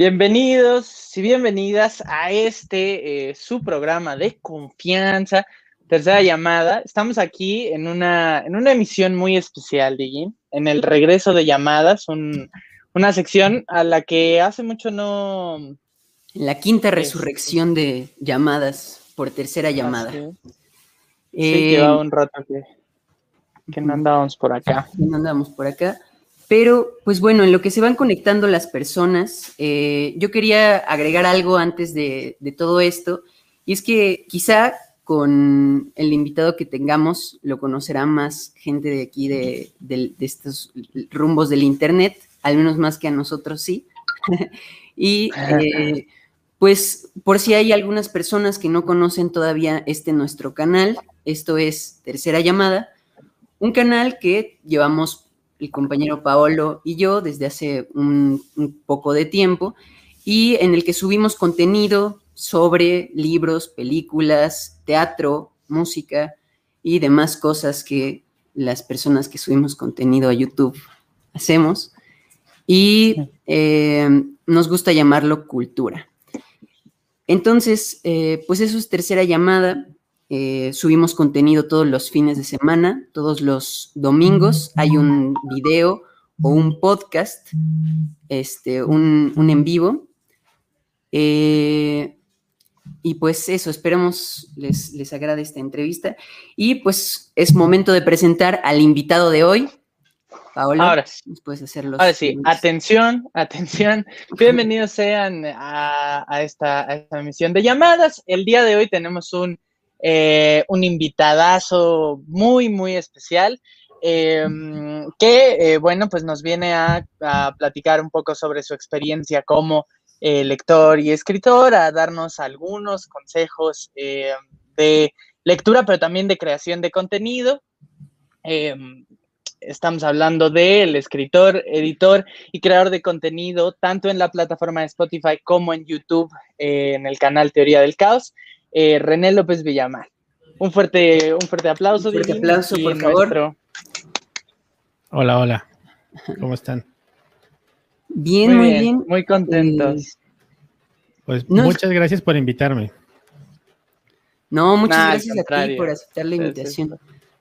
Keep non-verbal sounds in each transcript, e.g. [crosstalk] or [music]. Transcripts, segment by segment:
Bienvenidos y bienvenidas a este, eh, su programa de confianza, tercera llamada. Estamos aquí en una, en una emisión muy especial, Digin, en el regreso de llamadas, una sección a la que hace mucho no... La quinta resurrección de llamadas por tercera llamada. Sí, eh, lleva un rato que, que no andábamos por acá. No andábamos por acá. Pero, pues bueno, en lo que se van conectando las personas, eh, yo quería agregar algo antes de, todo esto, y es que quizá con el invitado que tengamos lo conocerá más gente de aquí, de, estos rumbos del Internet, al menos más que a nosotros sí. [laughs] y eh, pues por si hay algunas personas que no conocen todavía este nuestro canal, esto es Tercera Llamada, un canal que llevamos el compañero Paolo y yo desde hace un, poco de tiempo y en el que subimos contenido sobre libros, películas, teatro, música y demás cosas que las personas que subimos contenido a YouTube hacemos. Y eh, nos gusta llamarlo cultura. Entonces, eh, pues eso es tercera llamada. Eh, subimos contenido todos los fines de semana, todos los domingos hay un video o un podcast, este, un, en vivo. Eh, y pues eso, esperamos les, les agrade esta entrevista. Y pues es momento de presentar al invitado de hoy. Paola, ahora sí. puedes hacerlo. Ahora sí, atención, atención. Bienvenidos sean a, esta, a esta emisión de llamadas. El día de hoy tenemos un eh, un invitadazo muy, muy especial. Em, que, eh, bueno, pues nos viene a, platicar un poco sobre su experiencia como eh, lector y escritor, a darnos algunos consejos de lectura, pero también de creación de contenido. Em, estamos hablando del escritor, editor y creador de contenido, tanto en la plataforma de Spotify como en YouTube, en el canal Teoría del Caos eh, René López Villamar. Un fuerte, un fuerte aplauso. Un fuerte aplauso, por favor. Hola, hola. ¿Cómo están? Bien, muy, bien, Muy contentos. Pues muchas gracias por invitarme. No, muchas gracias a ti por aceptar la invitación.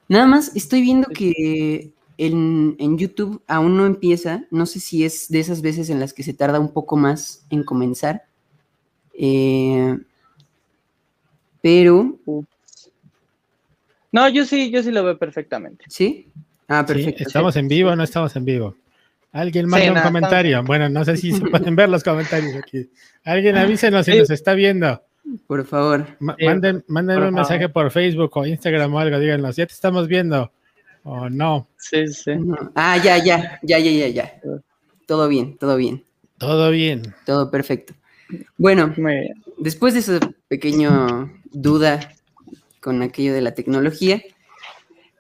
Nada más estoy viendo que en, en, YouTube aún no empieza. No sé si es de esas veces en las que se tarda un poco más en comenzar. Eh, pero... No, yo sí, yo sí lo veo perfectamente. ¿Sí? Ah, perfecto. ¿Estamos en vivo o no estamos en vivo? Alguien manda un comentario. Bueno, no sé si se [laughs] pueden ver los comentarios aquí. Alguien avísenos si nos está viendo. Por favor. manden, un mensaje por Facebook o Instagram o algo. Díganos, ya te estamos viendo. O no. Sí, sí. Ah, ya, ya, ya, ya, ya, ya. Todo bien, todo bien. Todo bien. Todo perfecto. Bueno, después de esa pequeña duda con aquello de la tecnología,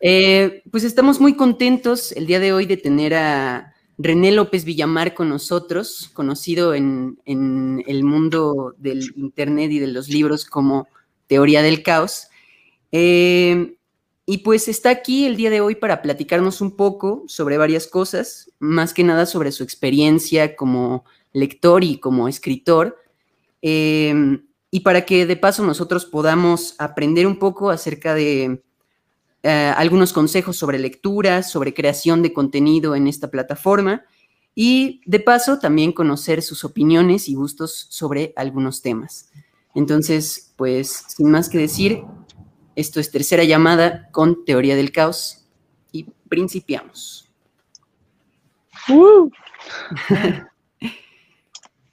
eh, pues estamos muy contentos el día de hoy de tener a René López Villamar con nosotros, conocido en, el mundo del Internet y de los libros como Teoría del Caos. Eh, y pues está aquí el día de hoy para platicarnos un poco sobre varias cosas, más que nada sobre su experiencia como lector y como escritor, em, y para que de paso nosotros podamos aprender un poco acerca de eh, algunos consejos sobre lectura, sobre creación de contenido en esta plataforma y de paso también conocer sus opiniones y gustos sobre algunos temas. Entonces, pues sin más que decir, esto es tercera llamada con teoría del caos y principiamos. [laughs]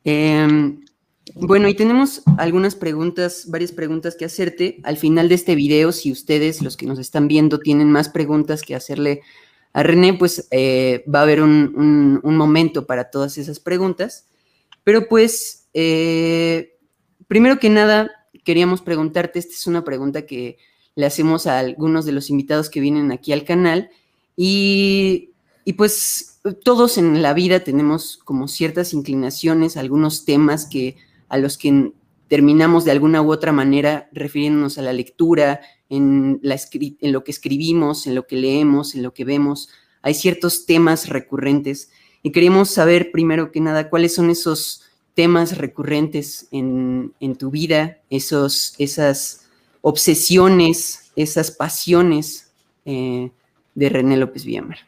Em, bueno, y tenemos algunas preguntas, varias preguntas que hacerte. Al final de este video, si ustedes, los que nos están viendo, tienen más preguntas que hacerle a René, pues eh, va a haber un, momento para todas esas preguntas. Pero pues, eh, primero que nada, queríamos preguntarte, esta es una pregunta que le hacemos a algunos de los invitados que vienen aquí al canal, y, y pues todos en la vida tenemos como ciertas inclinaciones, algunos temas que a los que terminamos de alguna u otra manera refiriéndonos a la lectura, en, en lo que escribimos, en lo que leemos, en lo que vemos. Hay ciertos temas recurrentes y queríamos saber primero que nada cuáles son esos temas recurrentes en, tu vida, esos, esas obsesiones, esas pasiones eh, de René López Villamar.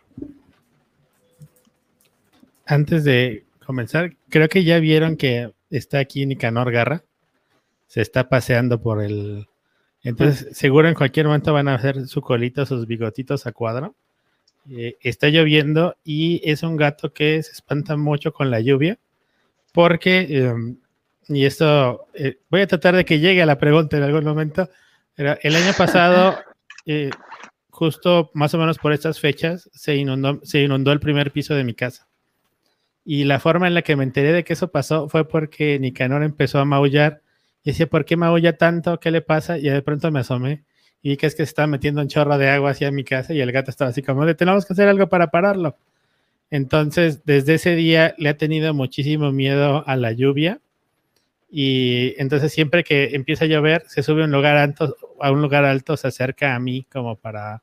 Antes de comenzar, creo que ya vieron que está aquí Nicanor Garra. Se está paseando por el. Entonces, seguro en cualquier momento van a hacer su colita, sus bigotitos a cuadro. Eh, está lloviendo y es un gato que se espanta mucho con la lluvia. Porque, em, y esto, eh, voy a tratar de que llegue a la pregunta en algún momento. el año pasado, [laughs] eh, justo más o menos por estas fechas, se inundó, se inundó el primer piso de mi casa. Y la forma en la que me enteré de que eso pasó fue porque Nicanor empezó a maullar. Y decía, ¿por qué maulla tanto? ¿Qué le pasa? Y de pronto me asomé y que es que se estaba metiendo un chorro de agua hacia mi casa y el gato estaba así como, tenemos que hacer algo para pararlo. Entonces, desde ese día le ha tenido muchísimo miedo a la lluvia. Y entonces siempre que empieza a llover, se sube a un lugar alto, a un lugar alto, se acerca a mí como para,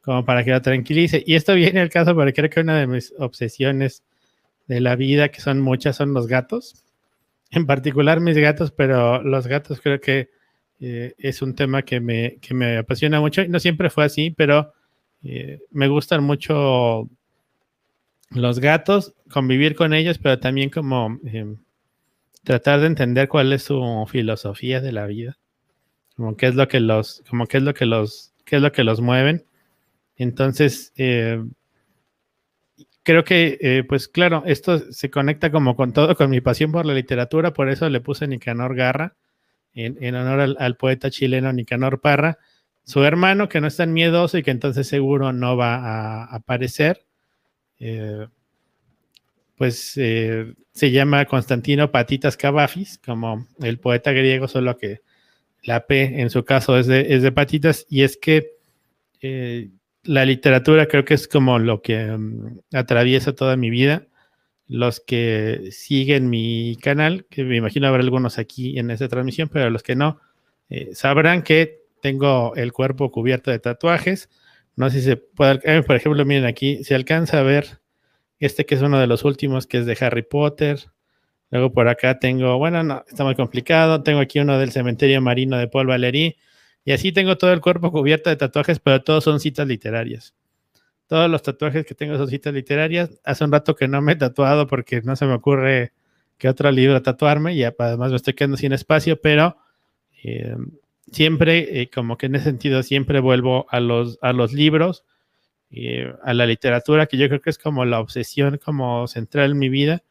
como para que lo tranquilice. Y esto viene al caso porque creo que una de mis obsesiones de la vida, que son muchas, son los gatos. En particular mis gatos, pero los gatos creo que eh, es un tema que me, que me apasiona mucho. No siempre fue así, pero eh, me gustan mucho los gatos, convivir con ellos, pero también como eh, tratar de entender cuál es su filosofía de la vida, como qué es lo que los, como qué es lo que los, qué es lo que los mueven. Entonces, creo que, eh, pues claro, esto se conecta como con todo, con mi pasión por la literatura, por eso le puse Nicanor Garra, en, honor al, poeta chileno Nicanor Parra, su hermano, que no es tan miedoso y que entonces seguro no va a aparecer. Eh, pues eh, se llama Constantino Patitas Cavafis, como el poeta griego, solo que la P en su caso es de, es de patitas, y es que la literatura creo que es como lo que mm, atraviesa toda mi vida. Los que siguen mi canal, que me imagino habrá algunos aquí en esta transmisión, pero los que no, eh, sabrán que tengo el cuerpo cubierto de tatuajes. No sé si se puede, eh, por ejemplo, miren aquí, se alcanza a ver este que es uno de los últimos, que es de Harry Potter. Luego por acá tengo, bueno, no, está muy complicado. Tengo aquí uno del cementerio marino de Paul Valéry y así tengo todo el cuerpo cubierto de tatuajes, pero todos son citas literarias. Todos los tatuajes que tengo son citas literarias. Hace un rato que no me he tatuado porque no se me ocurre que otro libro tatuarme y además me estoy quedando sin espacio, pero eh, siempre, eh, como que en ese sentido, siempre vuelvo a los, a los libros, eh, a la literatura, que yo creo que es como la obsesión como central en mi vida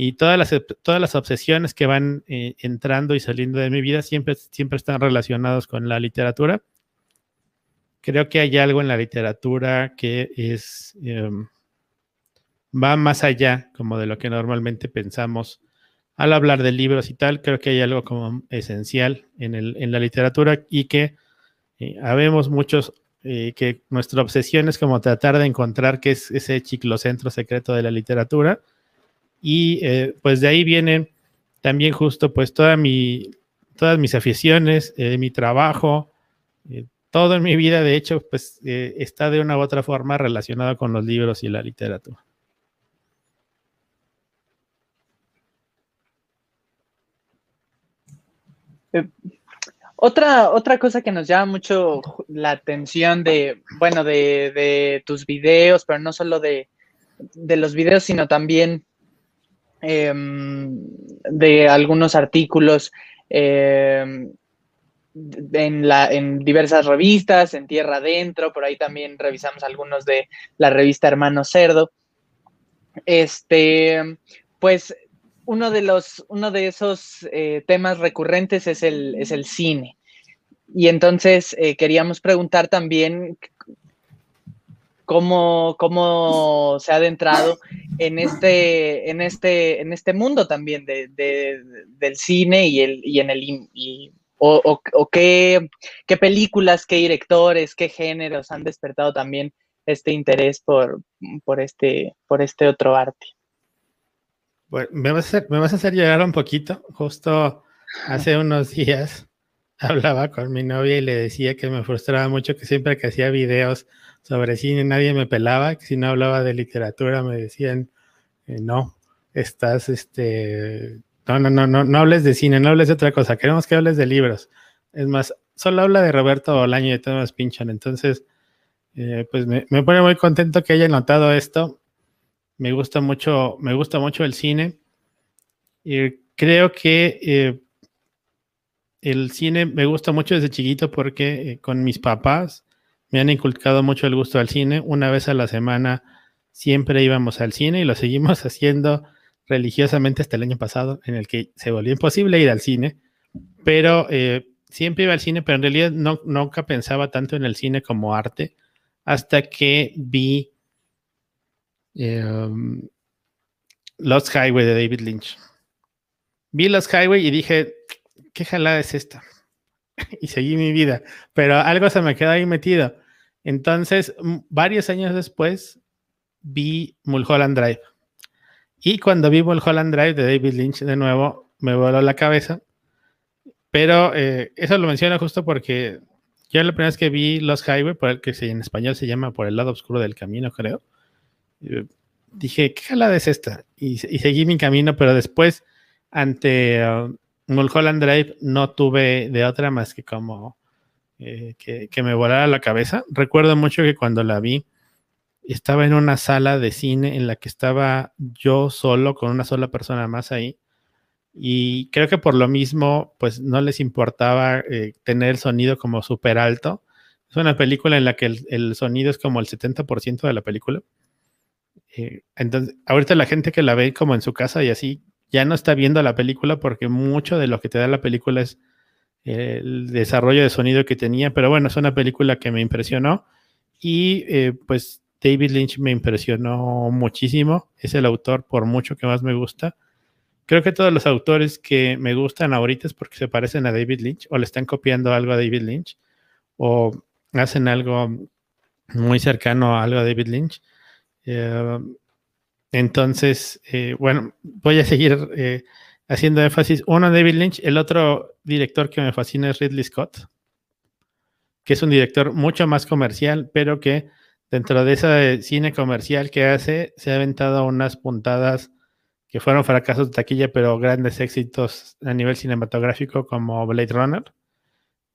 y todas las, todas las obsesiones que van eh, entrando y saliendo de mi vida siempre, siempre están relacionados con la literatura. Creo que hay algo en la literatura que es em, va más allá como de lo que normalmente pensamos al hablar de libros y tal. Creo que hay algo como esencial en, el, en la literatura y que eh, habemos muchos eh, que nuestra obsesión es como tratar de encontrar qué es ese ciclocentro secreto de la literatura y eh, pues de ahí vienen también justo pues toda mi, todas mis aficiones, eh, mi trabajo, eh, todo en mi vida de hecho pues está de una u otra forma relacionado con los libros y la literatura. Otra, otra cosa que nos llama mucho la atención de, bueno, de, de tus videos, pero no solo de, de, los videos, sino también Em, de algunos artículos em, en, la, en diversas revistas, en Tierra Adentro, por ahí también revisamos algunos de la revista Hermano Cerdo. Este, pues uno de los, uno de esos eh, temas recurrentes es el, es el cine. Y entonces eh, queríamos preguntar también cómo, cómo se ha adentrado en este, en este, en este mundo también de, del cine y, el, y en el y o, qué, qué, películas, qué directores, qué géneros han despertado también este interés por, por, este, por este otro arte. Bueno, me vas, a me vas a hacer llegar un poquito. Justo hace unos días [laughs] hablaba con mi novia y le decía que me frustraba mucho que siempre que hacía videos sobre cine nadie me pelaba, que si no hablaba de literatura me decían, eh, no, estás, este, no, no, no, no, no hables de cine, no hables de otra cosa, queremos que hables de libros. Es más, solo habla de Roberto Bolaño y de Thomas Pinchon. Entonces, eh, pues me, pone muy contento que haya notado esto. Me gusta mucho, me gusta mucho el cine. Y creo que eh, el cine me gusta mucho desde chiquito porque eh, con mis papás me han inculcado mucho el gusto al cine. Una vez a la semana siempre íbamos al cine y lo seguimos [laughs] haciendo religiosamente hasta el año pasado, en el que se volvió imposible ir al cine, pero eh, siempre iba al cine, pero en realidad no, nunca pensaba tanto en el cine como arte, hasta que vi em, Lost Highway de David Lynch. Vi Lost Highway y dije, ¿qué jalada es esta? [laughs] y seguí mi vida, pero algo se me quedó ahí metido. Entonces, varios años después, vi Mulholland Drive. Y cuando vi Mulholland Drive de David Lynch de nuevo, me voló la cabeza. Pero eh, eso lo menciono justo porque yo la primera vez que vi Los Highway, por el que en español se llama Por el lado oscuro del camino, creo, eh, dije, ¿qué jalada es esta? Y, seguí mi camino, pero después, ante uh, Mulholland Drive, no tuve de otra más que como eh, que, me volara la cabeza. Recuerdo mucho que cuando la vi, estaba en una sala de cine en la que estaba yo solo con una sola persona más ahí. Y creo que por lo mismo, pues no les importaba eh, tener el sonido como súper alto. Es una película en la que el, sonido es como el 70% de la película. Eh, entonces, ahorita la gente que la ve como en su casa y así, ya no está viendo la película porque mucho de lo que te da la película es el desarrollo de sonido que tenía. Pero bueno, es una película que me impresionó. Y eh, pues David Lynch me impresionó muchísimo. Es el autor por mucho que más me gusta. Creo que todos los autores que me gustan ahorita es porque se parecen a David Lynch o le están copiando algo a David Lynch o hacen algo muy cercano a algo a David Lynch. Eh, entonces, eh, bueno, voy a seguir eh, haciendo énfasis. Uno, David Lynch. El otro director que me fascina es Ridley Scott, que es un director mucho más comercial, pero que dentro de ese cine comercial que hace, se ha aventado unas puntadas que fueron fracasos de taquilla, pero grandes éxitos a nivel cinematográfico como Blade Runner.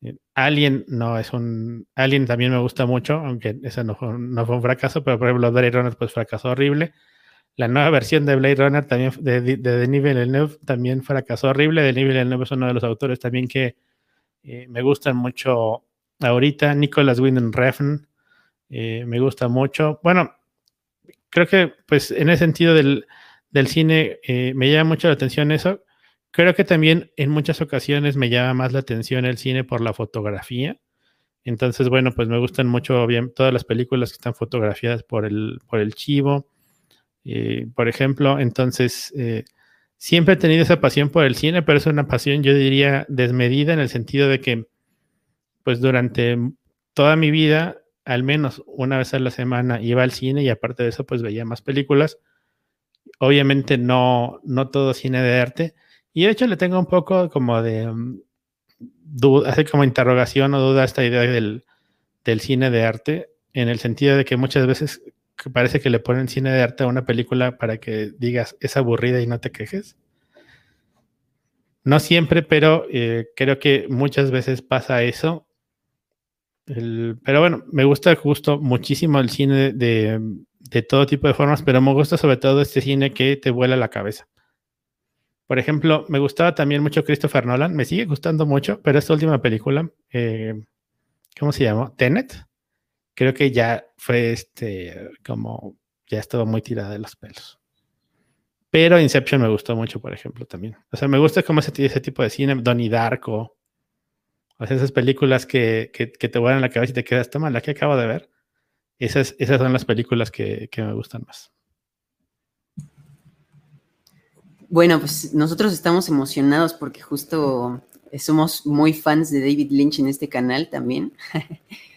Eh, Alien no es un. Alien también me gusta mucho, aunque ese no fue, un fracaso, pero por ejemplo, Blade Runner, pues fracasó horrible. La nueva versión de Blade Runner también de, de, de Denis Villeneuve también fracasó horrible. Denis Villeneuve es uno de los autores también que eh, me gustan mucho ahorita. Nicholas Winding Refn eh, me gusta mucho. Bueno, creo que pues en ese sentido del, cine eh, me llama mucho la atención eso. Creo que también en muchas ocasiones me llama más la atención el cine por la fotografía. Entonces, bueno, pues me gustan mucho bien todas las películas que están fotografiadas por el, por el chivo. Eh, por ejemplo, entonces siempre he tenido esa pasión por el cine, pero es una pasión, yo diría, desmedida en el sentido de que, pues durante toda mi vida al menos una vez a la semana iba al cine y aparte de eso pues veía más películas. Obviamente no, no todo cine de arte. Y de hecho le tengo un poco como de mm, duda, hace como interrogación o duda esta idea del, del cine de arte, en el sentido de que muchas veces parece que le ponen cine de arte a una película para que digas es aburrida y no te quejes. No siempre, pero eh, creo que muchas veces pasa eso pero bueno, me gusta justo muchísimo el cine de, de, todo tipo de formas, pero me gusta sobre todo este cine que te vuela la cabeza. Por ejemplo, me gustaba también mucho Christopher Nolan, me sigue gustando mucho, pero esta última película, eh, ¿cómo se llamó? Tenet, creo que ya fue este, como, ya estaba muy tirada de los pelos. Pero Inception me gustó mucho, por ejemplo, también. O sea, me gusta cómo ese, ese tipo de cine, Donnie Darko, esas películas que, te vuelan la cabeza y te quedas, toma, la que acabo de ver. Esas, esas son las películas que, me gustan más. Bueno, pues nosotros estamos emocionados porque justo somos muy fans de David Lynch en este canal también. [laughs]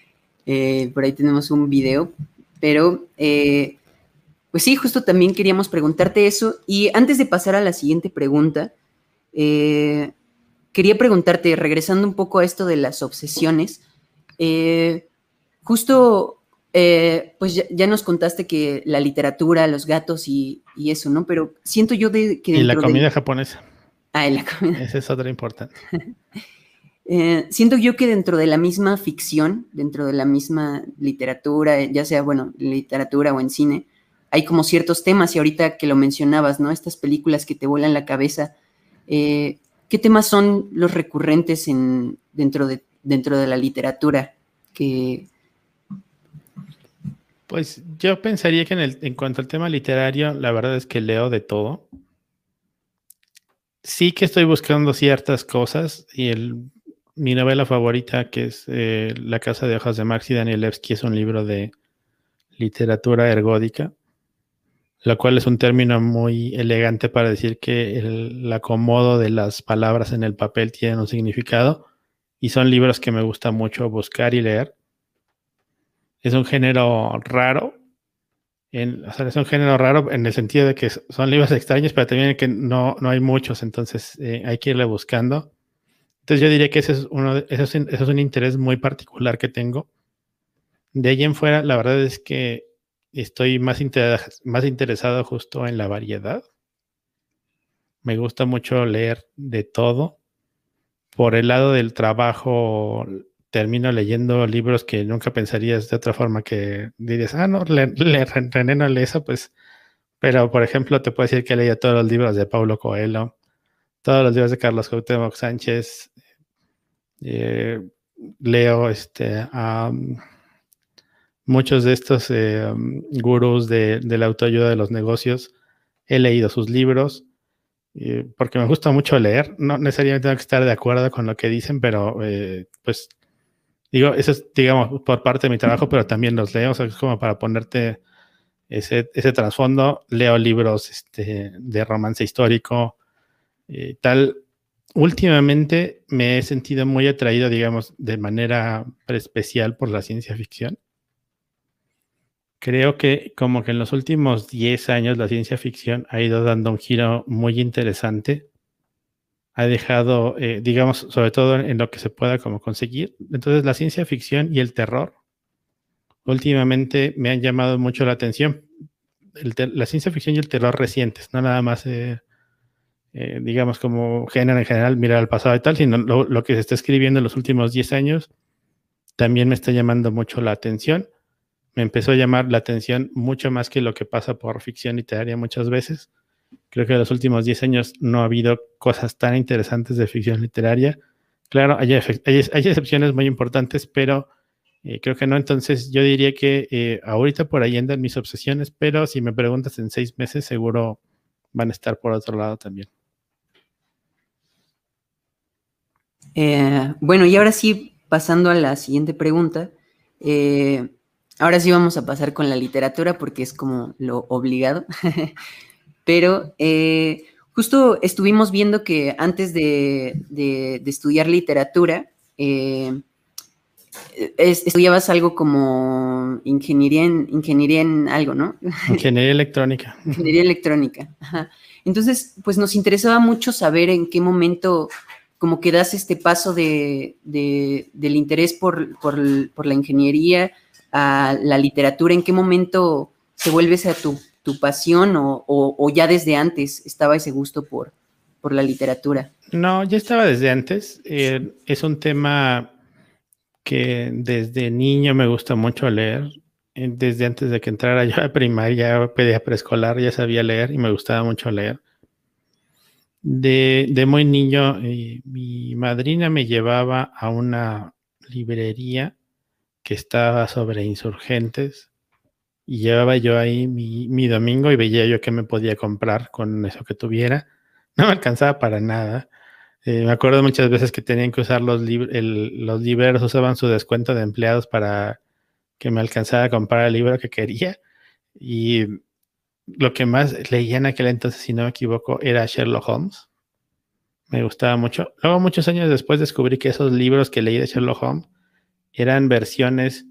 Eh, por ahí tenemos un video, pero eh, pues sí, justo también queríamos preguntarte eso. Y antes de pasar a la siguiente pregunta, eh, quería preguntarte, regresando un poco a esto de las obsesiones, justo, pues ya, nos contaste que la literatura, los gatos y, eso, ¿no? Pero siento yo de que... Y la comida japonesa. Ah, y la comida. Esa es otra importante. [laughs] Eh, siento yo que dentro de la misma ficción, dentro de la misma literatura, ya sea, bueno, literatura o en cine, hay como ciertos temas, y ahorita que lo mencionabas, ¿no? Estas películas que te vuelan la cabeza, eh, ¿qué temas son los recurrentes en, dentro, de, dentro de la literatura? Pues yo pensaría que en cuanto al tema literario, la verdad es que leo de todo. Sí que estoy buscando ciertas cosas y el mi novela favorita, que es eh, La Casa de Hojas de Marx y Danielewski, es un libro de literatura ergódica, lo cual es un término muy elegante para decir que el, acomodo de las palabras en el papel tiene un significado y son libros que me gusta mucho buscar y leer. Es un género raro, en, o sea, es un género raro en el sentido de que son libros extraños, pero también que no, no hay muchos, entonces eh, hay que irle buscando. Entonces yo diría que ese es, uno ese es, un interés muy particular que tengo. De ahí en fuera, la verdad es que estoy más, interesado justo en la variedad. Me gusta mucho leer de todo. Por el lado del trabajo, termino leyendo libros que nunca pensarías de otra forma que dirías, ah, no, le, le, René no lee eso, pues. Pero, por ejemplo, te puedo decir que leído todos los libros de Paulo Coelho, todos los libros de Carlos Cuauhtémoc Sánchez, eh, leo este, a muchos de estos eh, gurús de, la autoayuda de los negocios. He leído sus libros eh, porque me gusta mucho leer. No necesariamente tengo que estar de acuerdo con lo que dicen, pero pues digo, eso es, digamos, por parte de mi trabajo, pero también los leo. O sea, es como para ponerte ese, ese trasfondo. Leo libros este, de romance histórico, tal últimamente me he sentido muy atraído, digamos, de manera especial por la ciencia ficción. Creo que como que en los últimos 10 años la ciencia ficción ha ido dando un giro muy interesante. Ha dejado, eh, digamos, sobre todo en lo que se pueda como conseguir. Entonces la ciencia ficción y el terror últimamente me han llamado mucho la atención. la ciencia ficción y el terror recientes, no nada más eh, eh, digamos, como género en general, mirar al pasado y tal, sino lo, que se está escribiendo en los últimos 10 años también me está llamando mucho la atención. Me empezó a llamar la atención mucho más que lo que pasa por ficción literaria muchas veces. Creo que en los últimos 10 años no ha habido cosas tan interesantes de ficción literaria. Claro, hay, excepciones muy importantes, pero eh, creo que no. Entonces yo diría que eh, ahorita por ahí andan mis obsesiones, pero si me preguntas en seis meses, seguro van a estar por otro lado también. Eh, bueno, y ahora sí, pasando a la siguiente pregunta, eh, ahora sí vamos a pasar con la literatura porque es como lo obligado, [laughs] pero eh, justo estuvimos viendo que antes de, estudiar literatura, estudiabas algo como ingeniería en, ingeniería en algo, ¿no? [laughs] Ingeniería electrónica. ingeniería electrónica. Entonces, pues nos interesaba mucho saber en qué momento como que das este paso de, del interés por, la ingeniería a la literatura, ¿en qué momento se vuelve esa tu, tu pasión o, ya desde antes estaba ese gusto por, por la literatura? No, ya estaba desde antes. Eh, es un tema que desde niño me gusta mucho leer. Eh, desde antes de que entrara yo a primaria, pedía preescolar, ya sabía leer y me gustaba mucho leer. De, muy niño, eh, mi madrina me llevaba a una librería que estaba sobre insurgentes y llevaba yo ahí mi, domingo y veía yo qué me podía comprar con eso que tuviera. No me alcanzaba para nada. Eh, me acuerdo muchas veces que tenían que usar los, los libros, usaban su descuento de empleados para que me alcanzara a comprar el libro que quería. Y lo que más leía en aquel entonces, si no me equivoco, era Sherlock Holmes. me gustaba mucho. Luego, muchos años después, descubrí que esos libros que leí de Sherlock Holmes eran versiones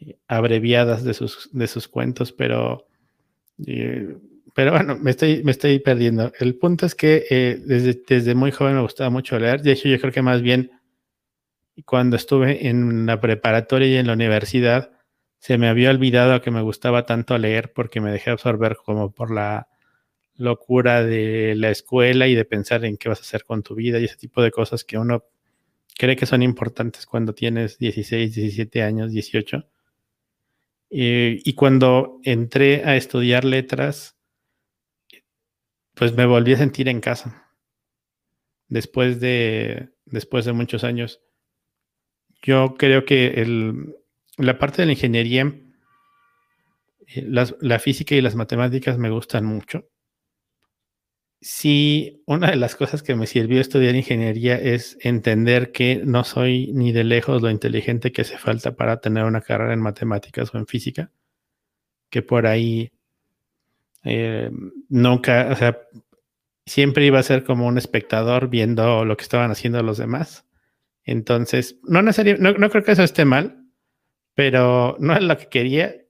eh, abreviadas de sus, de sus cuentos, pero, eh, pero bueno, me estoy, me estoy perdiendo. El punto es que eh, desde, desde muy joven me gustaba mucho leer. De hecho, yo creo que más bien cuando estuve en la preparatoria y en la universidad, se me había olvidado que me gustaba tanto leer porque me dejé absorber como por la locura de la escuela y de pensar en qué vas a hacer con tu vida y ese tipo de cosas que uno cree que son importantes cuando tienes 16, 17 años, 18. Eh, y cuando entré a estudiar letras, pues me volví a sentir en casa. Después de, después de muchos años. Yo creo que el, la parte de la ingeniería, eh, la física y las matemáticas me gustan mucho sí, una de las cosas que me sirvió estudiar ingeniería es entender que no soy ni de lejos lo inteligente que hace falta para tener una carrera en matemáticas o en física, que por ahí eh, nunca, o sea, siempre iba a ser como un espectador viendo lo que estaban haciendo los demás. Entonces, no, no, no creo que eso esté mal, pero no es lo que quería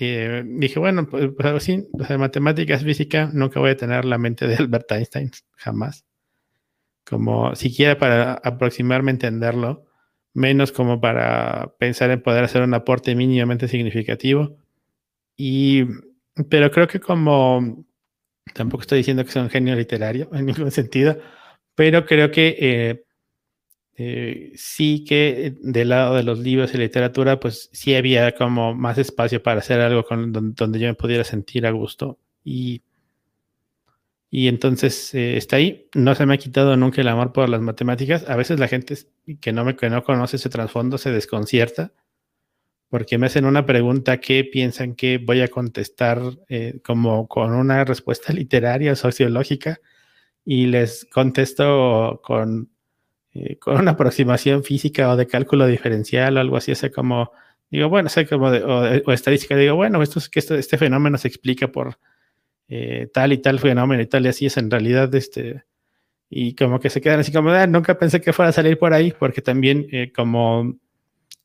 eh, dije, bueno, pues, pues sí, matemáticas, física, nunca voy a tener la mente de [laughs] Albert Einstein, jamás. Como siquiera para aproximarme a entenderlo, menos como para pensar en poder hacer un aporte mínimamente significativo. Y, pero creo que como, tampoco estoy diciendo que sea un genio literario en ningún sentido, pero creo que eh, eh, sí que del lado de los libros y literatura, pues sí había como más espacio para hacer algo con, donde, yo me pudiera sentir a gusto. Y, y entonces eh, está ahí. No se me ha quitado nunca el amor por las matemáticas. A veces la gente que no, me, que no conoce ese trasfondo se desconcierta porque me hacen una pregunta que piensan que voy a contestar eh, como con una respuesta [laughs] literaria o sociológica y les contesto con eh, con una aproximación física o de cálculo diferencial o algo así, o como, digo, bueno, sé como de, o, estadística, digo, bueno, esto es que este fenómeno se explica por eh, tal y tal fenómeno y tal, y así es en realidad, este, y como que se quedan así como, ah, nunca pensé que fuera a salir por ahí, porque también eh, como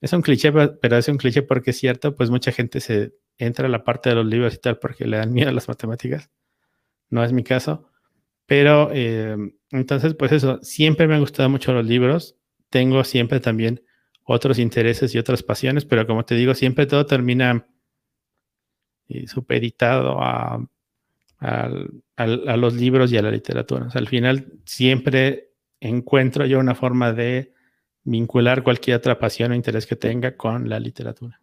es un cliché, pero es un cliché porque es cierto, pues mucha gente se entra a la parte de los libros y tal porque le dan miedo a las matemáticas. No es mi caso. Pero eh, entonces, pues eso, siempre me han gustado mucho los libros. Tengo siempre también otros intereses y otras pasiones, pero como te digo, siempre todo termina eh, supeditado a, los libros y a la literatura. al final siempre encuentro yo una forma de vincular cualquier otra pasión o interés que tenga con la literatura.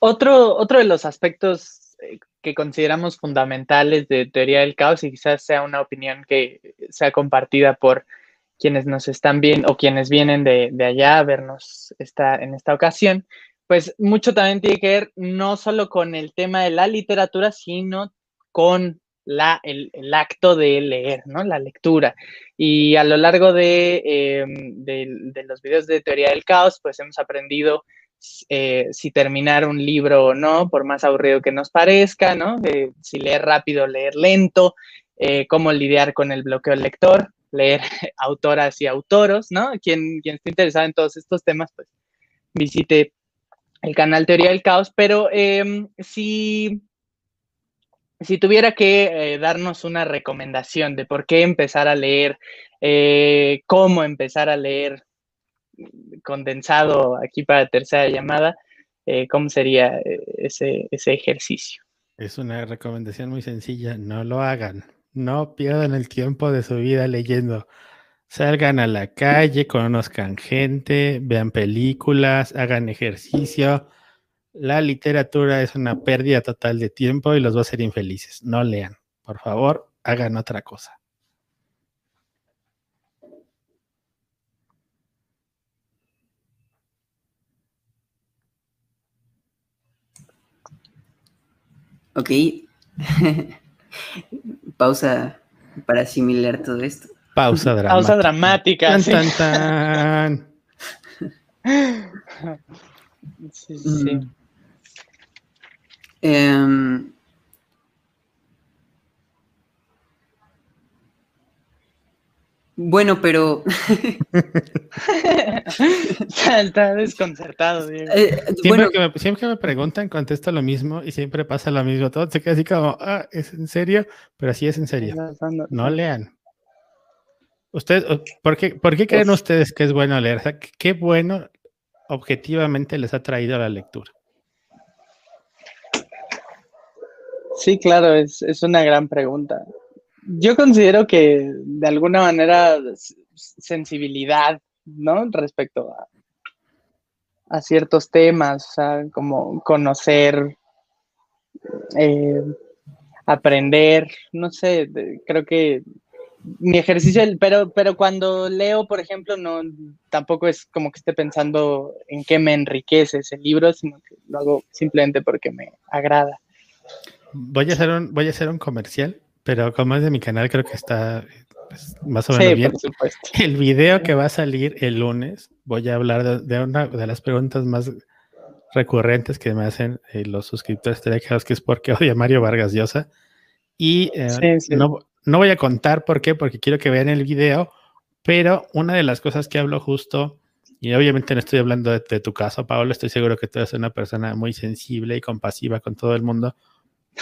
Otro, otro de los aspectos eh, que consideramos fundamentales de teoría del caos y quizás sea una opinión que sea compartida por quienes nos están viendo o quienes vienen de, allá a vernos esta, en esta ocasión, pues mucho también tiene que ver no solo con el tema de la literatura, sino con la, el, acto de leer, ¿no? La lectura. Y a lo largo de, em, de los videos de teoría del caos, pues hemos aprendido eh, si terminar un libro o no, por más aburrido que nos parezca, ¿no? si leer rápido, leer lento, eh, cómo lidiar con el bloqueo del lector, leer [laughs] autoras y autoros, ¿no? Quien, quien esté interesado en todos estos temas, pues visite el canal Teoría del Caos, pero em, si, si tuviera que eh, darnos una recomendación de por qué empezar a leer, cómo empezar a leer, condensado aquí para tercera llamada, eh, ¿cómo sería eh, ese, ese ejercicio? Es una recomendación muy sencilla, no lo hagan, no pierdan el tiempo de su vida leyendo. Salgan a la calle, conozcan gente, vean películas, hagan ejercicio. La literatura es una pérdida total de tiempo y los va a hacer infelices. No lean. Por favor, hagan otra cosa. Ok. [laughs] Pausa para asimilar todo esto. Pausa dramática. Pausa dramática. [laughs] sí, sí. Mm. Em, Bueno, pero. Está desconcertado, Diego. Eh, siempre, que me, siempre, que me, preguntan, contesto lo mismo y siempre pasa lo mismo. Todo se queda así como, ah, ¿es en serio? Pero así es en serio. No lean. Usted, ¿por qué, por qué creen ustedes que es bueno leer? O sea, ¿qué bueno objetivamente les ha traído la lectura? Sí, claro, es, es una gran pregunta. Yo considero que de alguna manera sensibilidad, ¿no? Respecto a, ciertos temas, o sea, como conocer, eh, aprender, no sé, creo que mi ejercicio, pero, pero cuando leo, por ejemplo, no tampoco es como que esté pensando en qué me enriquece ese libro, sino que lo hago simplemente porque me agrada. Voy a hacer un, voy a hacer un comercial, pero como es de mi canal, creo que está pues, más o menos bien. [laughs] El video que va a salir el lunes, voy a hablar de, una de las preguntas más recurrentes que me hacen eh, los suscriptores de que es porque odia a Mario Vargas Llosa. Y eh, No, no voy a contar por qué, porque quiero que vean el video, pero una de las cosas que hablo justo, y obviamente no estoy hablando de, tu caso, Paolo, estoy seguro que tú eres una persona muy sensible y compasiva con todo el mundo,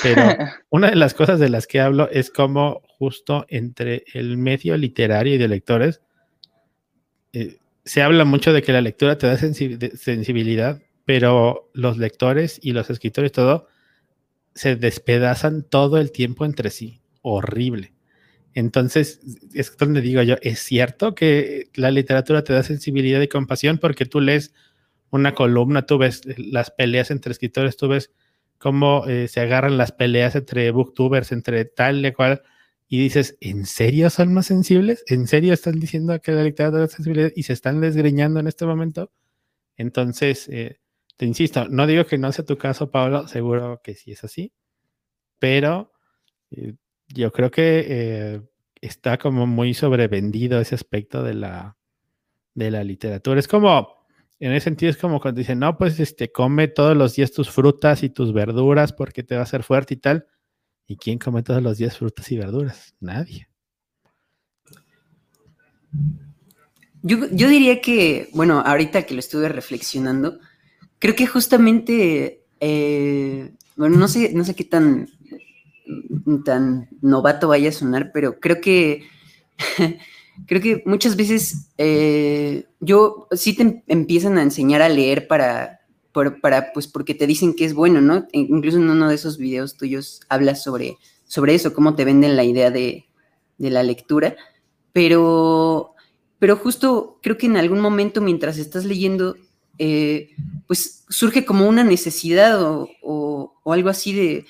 pero [laughs] una de las cosas de las que hablo es cómo justo entre el medio literario y de lectores, eh, se habla mucho de que la lectura te da sensibilidad, pero los lectores y los escritores todo se despedazan todo el tiempo entre sí horrible. Entonces, es donde digo yo, es cierto que la literatura te da sensibilidad y compasión porque tú lees una columna, tú ves las peleas entre escritores, tú ves cómo eh, se agarran las peleas entre booktubers, entre tal y cual, y dices, ¿en serio son más sensibles? ¿En serio están diciendo que la literatura da sensibilidad y se están desgreñando en este momento? Entonces, eh, te insisto, no digo que no sea tu caso, Pablo, seguro que sí es así, pero eh, yo creo que eh, está como muy sobrevendido ese aspecto de la, de la literatura. Es como, en ese sentido, es como cuando dicen, no, pues este, come todos los días tus frutas y tus verduras porque te va a hacer fuerte y tal. ¿Y quién come todos los días frutas y verduras? Nadie. Yo, yo diría que, bueno, ahorita que lo estuve reflexionando, creo que justamente, eh, bueno, no sé, no sé qué tan tan novato vaya a sonar, pero creo que [laughs] creo que muchas veces eh, yo sí te empiezan a enseñar a leer para, para, pues porque te dicen que es bueno, ¿no? E incluso en uno de esos videos tuyos hablas sobre, sobre eso, cómo te venden la idea de, la lectura, pero, pero justo creo que en algún momento mientras estás leyendo, eh, pues surge como una necesidad o algo así de,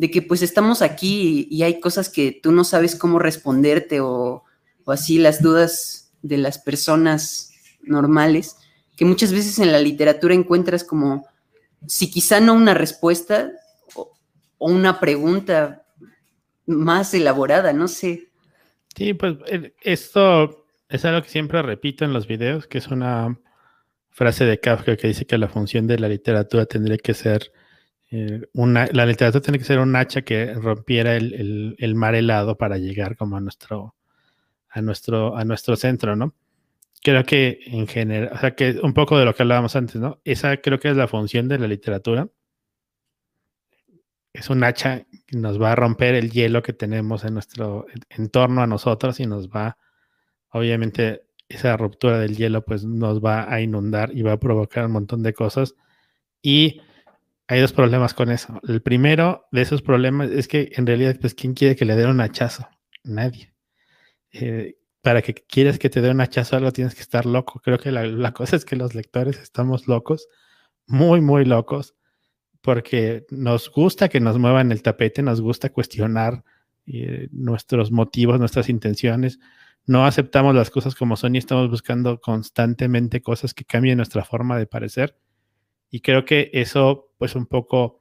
de que pues estamos aquí y, hay cosas que tú no sabes cómo responderte o, así las dudas de las personas normales, que muchas veces en la literatura encuentras como, si quizá no una respuesta o, una pregunta más elaborada, no sé. Sí, pues esto es algo que siempre repito en los videos, que es una frase de Kafka que dice que la función de la literatura tendría que ser eh, una, la literatura tiene que ser un hacha que rompiera el, mar helado para llegar como a nuestro, a nuestro, a nuestro centro, ¿no? Creo que en general, o sea, que un poco de lo que hablábamos antes, ¿no? Esa creo que es la función de la literatura. Es un hacha que nos va a romper el hielo que tenemos en nuestro entorno a nosotros y nos va, obviamente, esa ruptura del hielo pues nos va a inundar y va a provocar un montón de cosas. Y hay dos problemas con eso. El primero de esos problemas es que en realidad, pues, ¿quién quiere que le dé un hachazo? Nadie. Eh, para que quieras que te dé un hachazo algo tienes que estar loco. Creo que la, cosa es que los lectores estamos locos, muy, muy locos, porque nos gusta que nos muevan el tapete, nos gusta cuestionar eh, nuestros motivos, nuestras intenciones. No aceptamos las cosas como son y estamos buscando constantemente cosas que cambien nuestra forma de parecer. Y creo que eso, pues un poco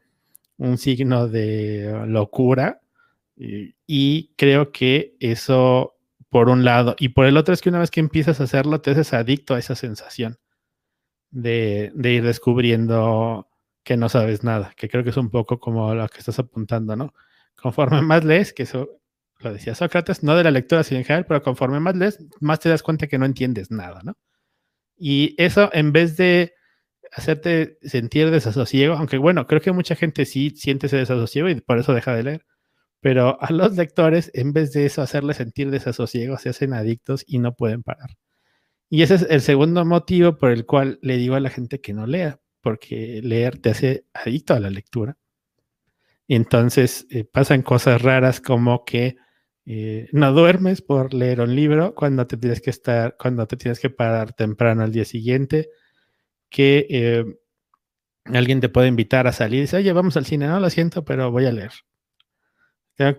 un signo de locura. Y, creo que eso, por un lado, y por el otro es que una vez que empiezas a hacerlo, te haces adicto a esa sensación de, ir descubriendo que no sabes nada, que creo que es un poco como lo que estás apuntando, ¿no? Conforme más lees, que eso lo decía Sócrates, no de la lectura sino en general, pero conforme más lees, más te das cuenta que no entiendes nada, ¿no? Y eso en vez de hacerte sentir desasosiego, aunque bueno, creo que mucha gente sí siente ese desasosiego y por eso deja de leer, pero a los lectores, en vez de eso, hacerles sentir desasosiego, se hacen adictos y no pueden parar. Y ese es el segundo motivo por el cual le digo a la gente que no lea, porque leer te hace adicto a la lectura. Y entonces eh, pasan cosas raras como que eh, no duermes por leer un libro cuando te tienes que estar, cuando te tienes que parar temprano al día siguiente, que eh, alguien te puede invitar a salir y dice, oye, vamos al cine, no lo siento, pero voy a leer.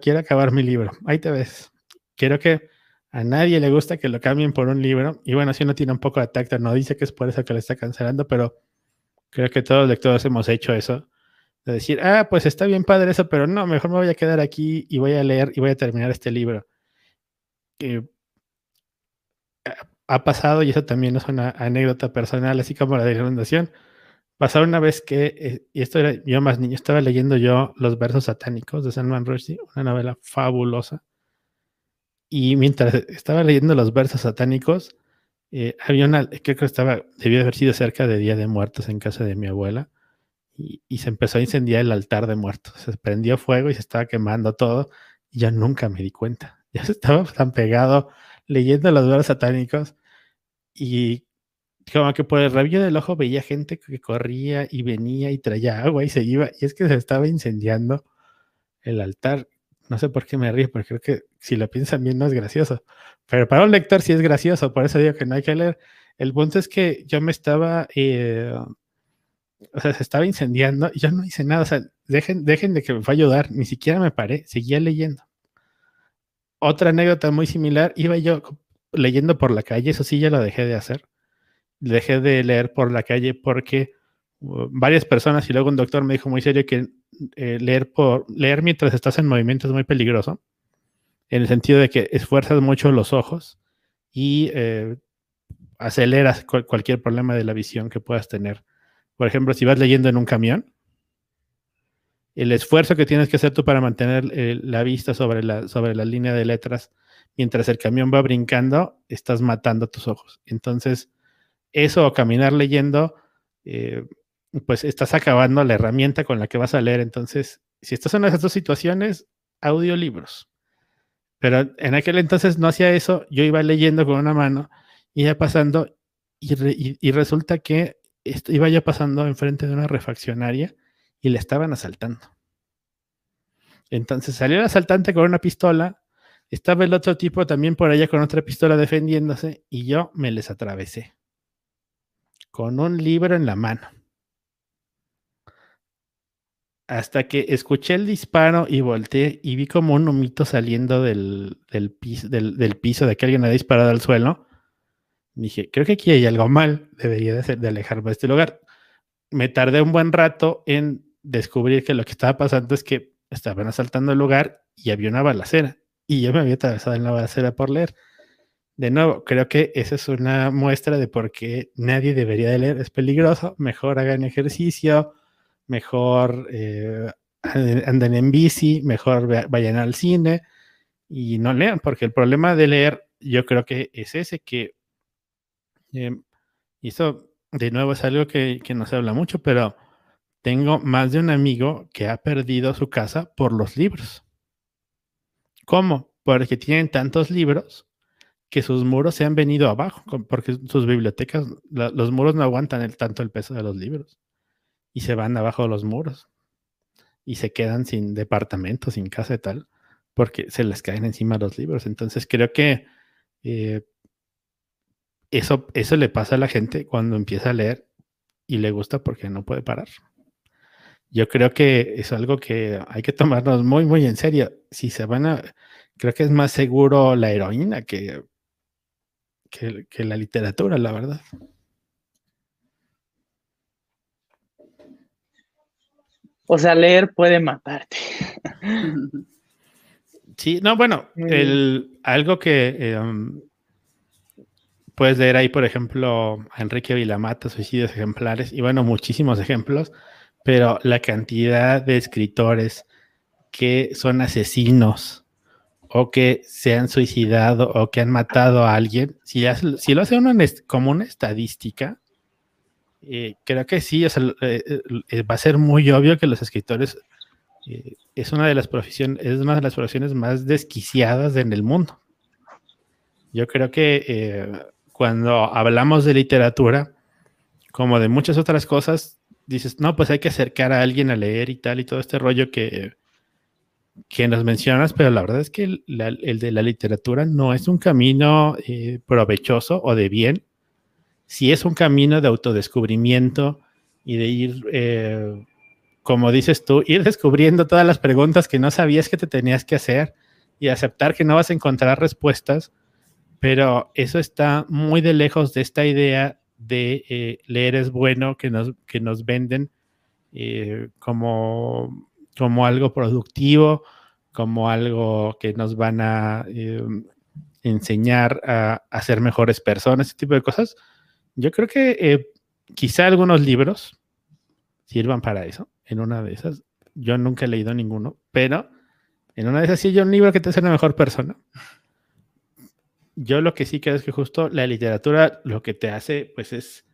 Quiero acabar mi libro. Ahí te ves. Quiero que a nadie le gusta que lo cambien por un libro. Y bueno, si uno tiene un poco de tacto, no dice que es por eso que le está cancelando, pero creo que todos los lectores hemos hecho eso de decir, ah, pues está bien padre eso, pero no, mejor me voy a quedar aquí y voy a leer y voy a terminar este libro. ha pasado, y eso también es una anécdota personal, así como la de la inundación. Pasó una vez que, eh, y esto era yo más niño, estaba leyendo yo Los versos satánicos de Salman Rushdie, una novela fabulosa. Y mientras estaba leyendo los versos satánicos, eh, había una, creo que estaba, debió haber sido cerca de Día de Muertos en casa de mi abuela y, se empezó a incendiar el altar de muertos. Se prendió fuego y se estaba quemando todo. Y yo nunca me di cuenta. Ya [laughs] estaba tan pegado leyendo los verbos satánicos y como que por el rabillo del ojo veía gente que corría y venía y traía agua y se iba. Y es que se estaba incendiando el altar. No sé por qué me río, porque creo que si lo piensan bien no es gracioso. Pero para un lector sí es gracioso, por eso digo que no hay que leer. El punto es que yo me estaba eh, o sea, se estaba incendiando y yo no hice nada. O sea, dejen, dejen de que me fue a ayudar. Ni siquiera me paré, seguía leyendo. Otra anécdota muy similar, iba yo leyendo por la calle, eso sí ya lo dejé de hacer. Dejé de leer por la calle porque uh, varias personas y luego un doctor me dijo muy serio que eh, leer, por, leer mientras estás en movimiento es muy peligroso, en el sentido de que esfuerzas mucho los ojos y eh, aceleras cualquier problema de la visión que puedas tener por ejemplo, si vas leyendo en un camión, el esfuerzo que tienes que hacer tú para mantener eh, la vista sobre la, sobre la línea de letras mientras el camión va brincando, estás matando tus ojos. Entonces, eso o caminar leyendo, eh, pues estás acabando la herramienta con la que vas a leer. Entonces, si estás en esas dos situaciones, audiolibros. Pero en aquel entonces no hacía eso, yo iba leyendo con una mano, iba pasando y resulta que iba ya pasando enfrente de una refaccionaria y le estaban asaltando. Entonces salió el asaltante con una pistola, estaba el otro tipo también por allá con otra pistola defendiéndose y yo me les atravesé con un libro en la mano. Hasta que escuché el disparo y volteé y vi como un humito saliendo del, del, piso, del piso de que alguien había disparado al suelo Dije, creo que aquí hay algo mal, debería de, ser, de alejarme de este lugar. Me tardé un buen rato en descubrir que lo que estaba pasando es que estaban asaltando el lugar y había una balacera. Y yo me había atravesado en la balacera por leer. De nuevo, creo que esa es una muestra de por qué nadie debería de leer. Es peligroso. Mejor hagan ejercicio, mejor eh, anden en bici, mejor vayan al cine y no lean, porque el problema de leer yo creo que es ese, que Em, y eso, de nuevo, es algo que, que no se habla mucho, pero tengo más de un amigo que ha perdido su casa por los libros. ¿Cómo? Porque tienen tantos libros que sus muros se han venido abajo, porque sus bibliotecas, los muros no aguantan el, tanto el peso de los libros y se van abajo de los muros y se quedan sin departamento, sin casa y tal, porque se les caen encima los libros. Entonces creo que eh, eso, eso le pasa a la gente cuando empieza a leer y le gusta porque no puede parar. Yo creo que es algo que hay que tomarnos muy, muy en serio. Si se van a, creo que es más seguro la heroína que, que, la literatura, la verdad. O sea, leer puede matarte. [laughs] Sí, no, bueno, el, algo que em, Puedes leer ahí, por ejemplo, a Enrique Vilamata, Suicidios Ejemplares, y bueno, muchísimos ejemplos, pero la cantidad de escritores que son asesinos o que se han suicidado o que han matado a alguien, si, lo hace uno como una estadística, eh, creo que sí, eh, eh, va a ser muy obvio que los escritores es una de las profesiones, es una de las profesiones más desquiciadas en el mundo. Yo creo que cuando hablamos de literatura, como de muchas otras cosas, dices, no, pues hay que acercar a alguien a leer y tal y todo este rollo que, que nos mencionas, pero la verdad es que el, de la literatura no es un camino provechoso o de bien. Si es un camino de autodescubrimiento y de ir, eh, como dices tú, ir descubriendo todas las preguntas que no sabías que te tenías que hacer y aceptar que no vas a encontrar respuestas, pero eso está muy de lejos de esta idea de eh, leer es bueno que nos, que nos venden eh, como, como algo productivo, como algo que nos van a enseñar a, a, ser mejores personas, ese tipo de cosas yo creo que eh, quizá algunos libros sirvan para eso. En una de esas, yo nunca he leído ninguno, pero en una de esas sí hay un libro que te hace una mejor persona. Yo lo que sí creo es que justo la literatura lo que te hace, pues es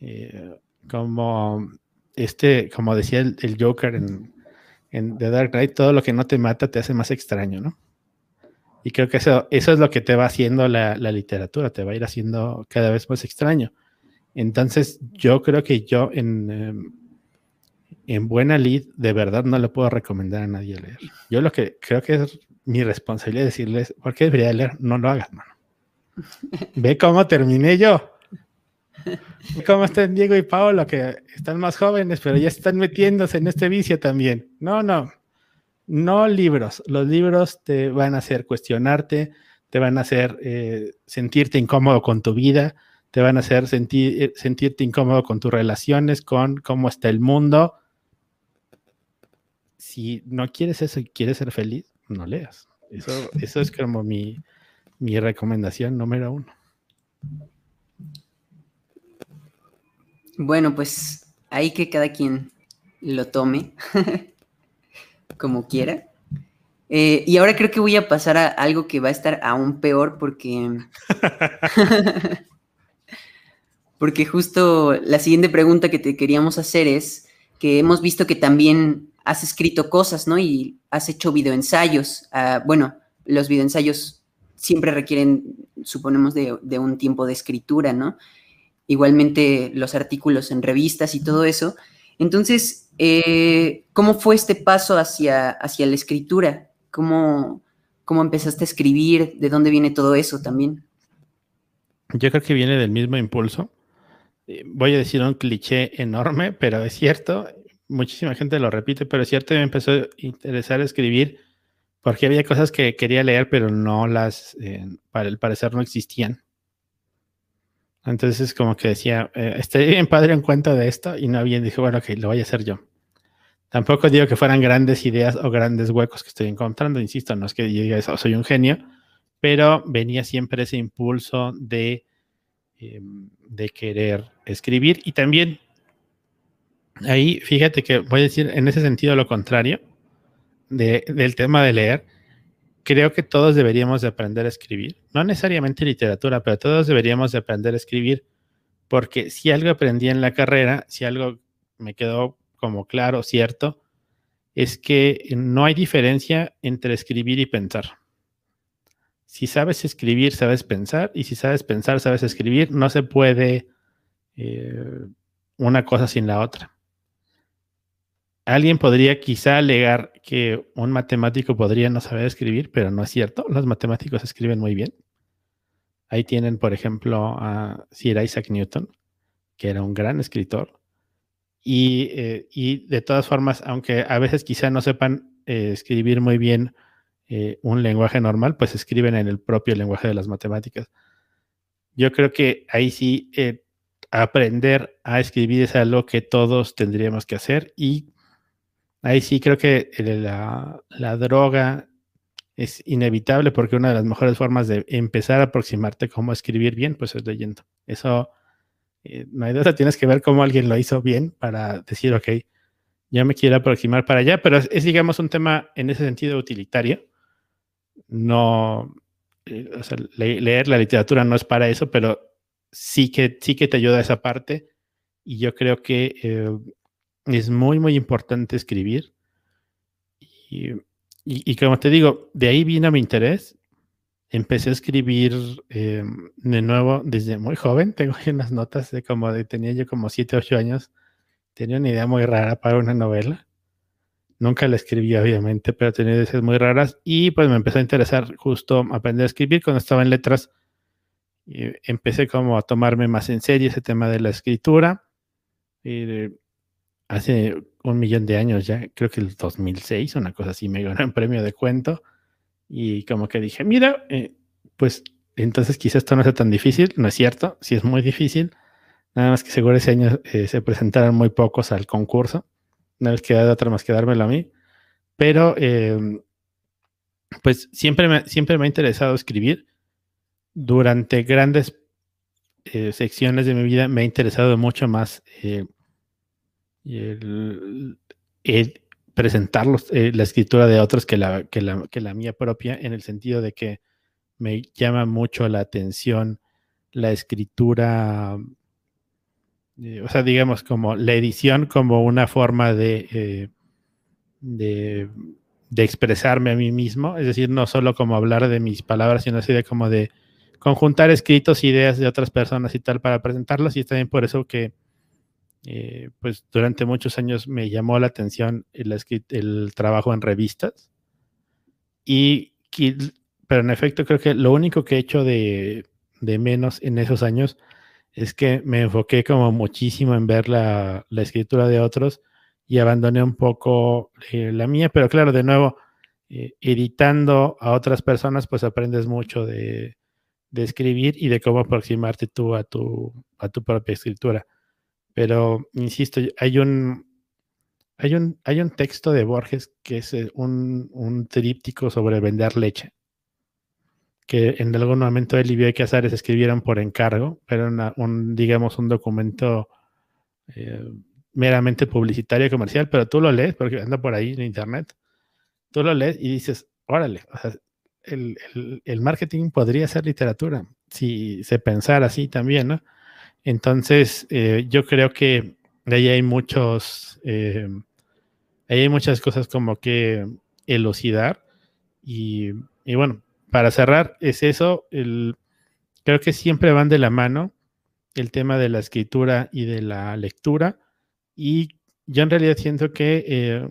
eh, como este, como decía el, Joker en, The Dark Knight, todo lo que no te mata te hace más extraño, ¿no? Y creo que eso, eso es lo que te va haciendo la, la, literatura, te va a ir haciendo cada vez más extraño. Entonces, yo creo que yo en, em, en buena lead, de verdad no le puedo recomendar a nadie leer. Yo lo que creo que es mi responsabilidad decirles, ¿por qué debería leer? No lo hagas, mano. Ve cómo terminé yo. Cómo están Diego y Paolo, que están más jóvenes, pero ya están metiéndose en este vicio también. No, no. No libros. Los libros te van a hacer cuestionarte, te van a hacer eh, sentirte incómodo con tu vida, te van a hacer sentir, eh, sentirte incómodo con tus relaciones, con cómo está el mundo. Si no quieres eso y quieres ser feliz, no leas. Eso, eso es como mi, mi recomendación número uno. Bueno, pues ahí que cada quien lo tome [laughs] como quiera. Eh, y ahora creo que voy a pasar a algo que va a estar aún peor porque [laughs] porque justo la siguiente pregunta que te queríamos hacer es que hemos visto que también has escrito cosas, ¿no? Y has hecho videoensayos. Uh, bueno, los videoensayos siempre requieren, suponemos, de, un tiempo de escritura, ¿no? Igualmente los artículos en revistas y todo eso. Entonces, eh, ¿cómo fue este paso hacia, hacia la escritura? ¿Cómo, ¿Cómo empezaste a escribir? ¿De dónde viene todo eso también? Yo creo que viene del mismo impulso eh, voy a decir un cliché enorme, pero es cierto, muchísima gente lo repite, pero es cierto, me empezó a interesar escribir porque había cosas que quería leer, pero no las, eh, para el parecer no existían. Entonces como que decía, eh, estoy bien padre en cuenta de esto y no bien dije, bueno, ok, lo voy a hacer yo. Tampoco digo que fueran grandes ideas o grandes huecos que estoy encontrando, insisto, no es que yo diga eso, soy un genio, pero venía siempre ese impulso de Em, de querer escribir. Y también ahí, fíjate que voy a decir en ese sentido lo contrario del tema de leer. Creo que todos deberíamos de aprender a escribir. No necesariamente literatura, pero todos deberíamos de aprender a escribir. Porque si algo aprendí en la carrera, si algo me quedó como claro, cierto, es que no hay diferencia entre escribir y pensar si sabes escribir, sabes pensar, y si sabes pensar, sabes escribir, no se puede eh, una cosa sin la otra. Alguien podría quizá alegar que un matemático podría no saber escribir, pero no es cierto. Los matemáticos escriben muy bien. Ahí tienen, por ejemplo, a Sir Isaac Newton, que era un gran escritor. Y, eh, de todas formas, aunque a veces quizá no sepan eh, escribir muy bien eh, un lenguaje normal, pues escriben en el propio lenguaje de las matemáticas. Yo creo que ahí sí aprender a escribir es algo que todos tendríamos que hacer y ahí sí creo que la, droga es inevitable porque una de las mejores formas de empezar a aproximarte cómo escribir bien, pues es leyendo. Eso, eh, no hay duda, tienes que ver cómo alguien lo hizo bien para decir, ok, ya me quiero aproximar para allá, pero es digamos un tema en ese sentido utilitario no, eh, o sea, leer la literatura no es para eso, pero sí que, sí que te ayuda esa parte. Y yo creo que eh, es muy, muy importante escribir. Y, y, como te digo, de ahí vino mi interés. Empecé a escribir eh, de nuevo desde muy joven. [laughs] Tengo unas notas de como tenía yo como 7, 8 años. Tenía una idea muy rara para una novela. Nunca la escribí, obviamente, pero tenía ideas muy raras. Y pues me empezó a interesar justo aprender a escribir cuando estaba en letras. Empecé como a tomarme más en serio ese tema de la escritura. Y hace un millón de años ya, creo que el 2006, una cosa así, me gané un premio de cuento y como que dije, mira, eh, pues entonces quizás esto no sea tan difícil, no es cierto, sí es muy difícil, nada más que seguro ese año eh, se presentaron muy pocos al concurso, no les queda de otra más que dármelo a mí, pero em, pues siempre me, siempre me ha interesado escribir. Durante grandes eh, secciones de mi vida me ha interesado mucho más y el, presentar eh, la escritura de otros que la, que, la, que la mía propia, en el sentido de que me llama mucho la atención la escritura, eh, o sea, digamos, como la edición como una forma de, eh, de, de, expresarme a mí mismo, es decir, no solo como hablar de mis palabras, sino así de como de conjuntar escritos, ideas de otras personas y tal para presentarlos, y es también por eso que eh, pues durante muchos años me llamó la atención el, trabajo en revistas. Y, pero en efecto creo que lo único que he hecho de, menos en esos años es que me enfoqué como muchísimo en ver la, escritura de otros y abandoné un poco eh, la mía, pero claro, de nuevo, eh, editando a otras personas, pues aprendes mucho de, de, escribir y de cómo aproximarte tú a tu, a tu propia escritura. Pero, insisto, hay un, hay un, hay un texto de Borges que es eh, un, un tríptico sobre vender leche, que en algún momento él y Bioy Casares escribieron por encargo, pero un, digamos, un documento eh, meramente publicitario y comercial, pero tú lo lees, porque anda por ahí en internet, tú lo lees y dices, órale, el, el, el marketing podría ser literatura, si se pensara así también, ¿no? Entonces, eh, yo creo que ahí hay muchos, eh, ahí hay muchas cosas como que elucidar. Y, bueno, para cerrar, es eso. El, creo que siempre van de la mano el tema de la escritura y de la lectura. Y yo en realidad siento que eh,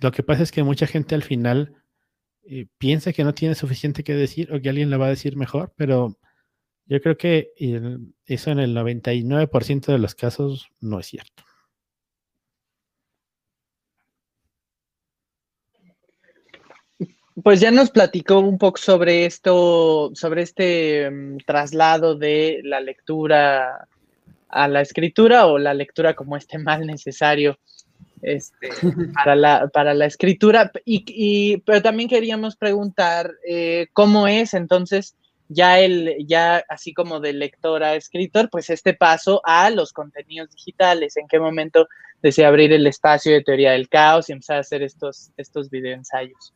lo que pasa es que mucha gente al final piensa que no tiene suficiente que decir o que alguien le va a decir mejor, pero yo creo que eso en el 99% de los casos no es cierto. Pues ya nos platicó un poco sobre esto, sobre este mm, traslado de la lectura a la escritura o la lectura como este mal necesario este, [laughs] para, la, para la escritura. Y, pero también queríamos preguntar eh, cómo es entonces ya el, ya así como de lector a escritor, pues este paso a los contenidos digitales, en qué momento desea abrir el espacio de teoría del caos y empezar a hacer estos, estos videoensayos.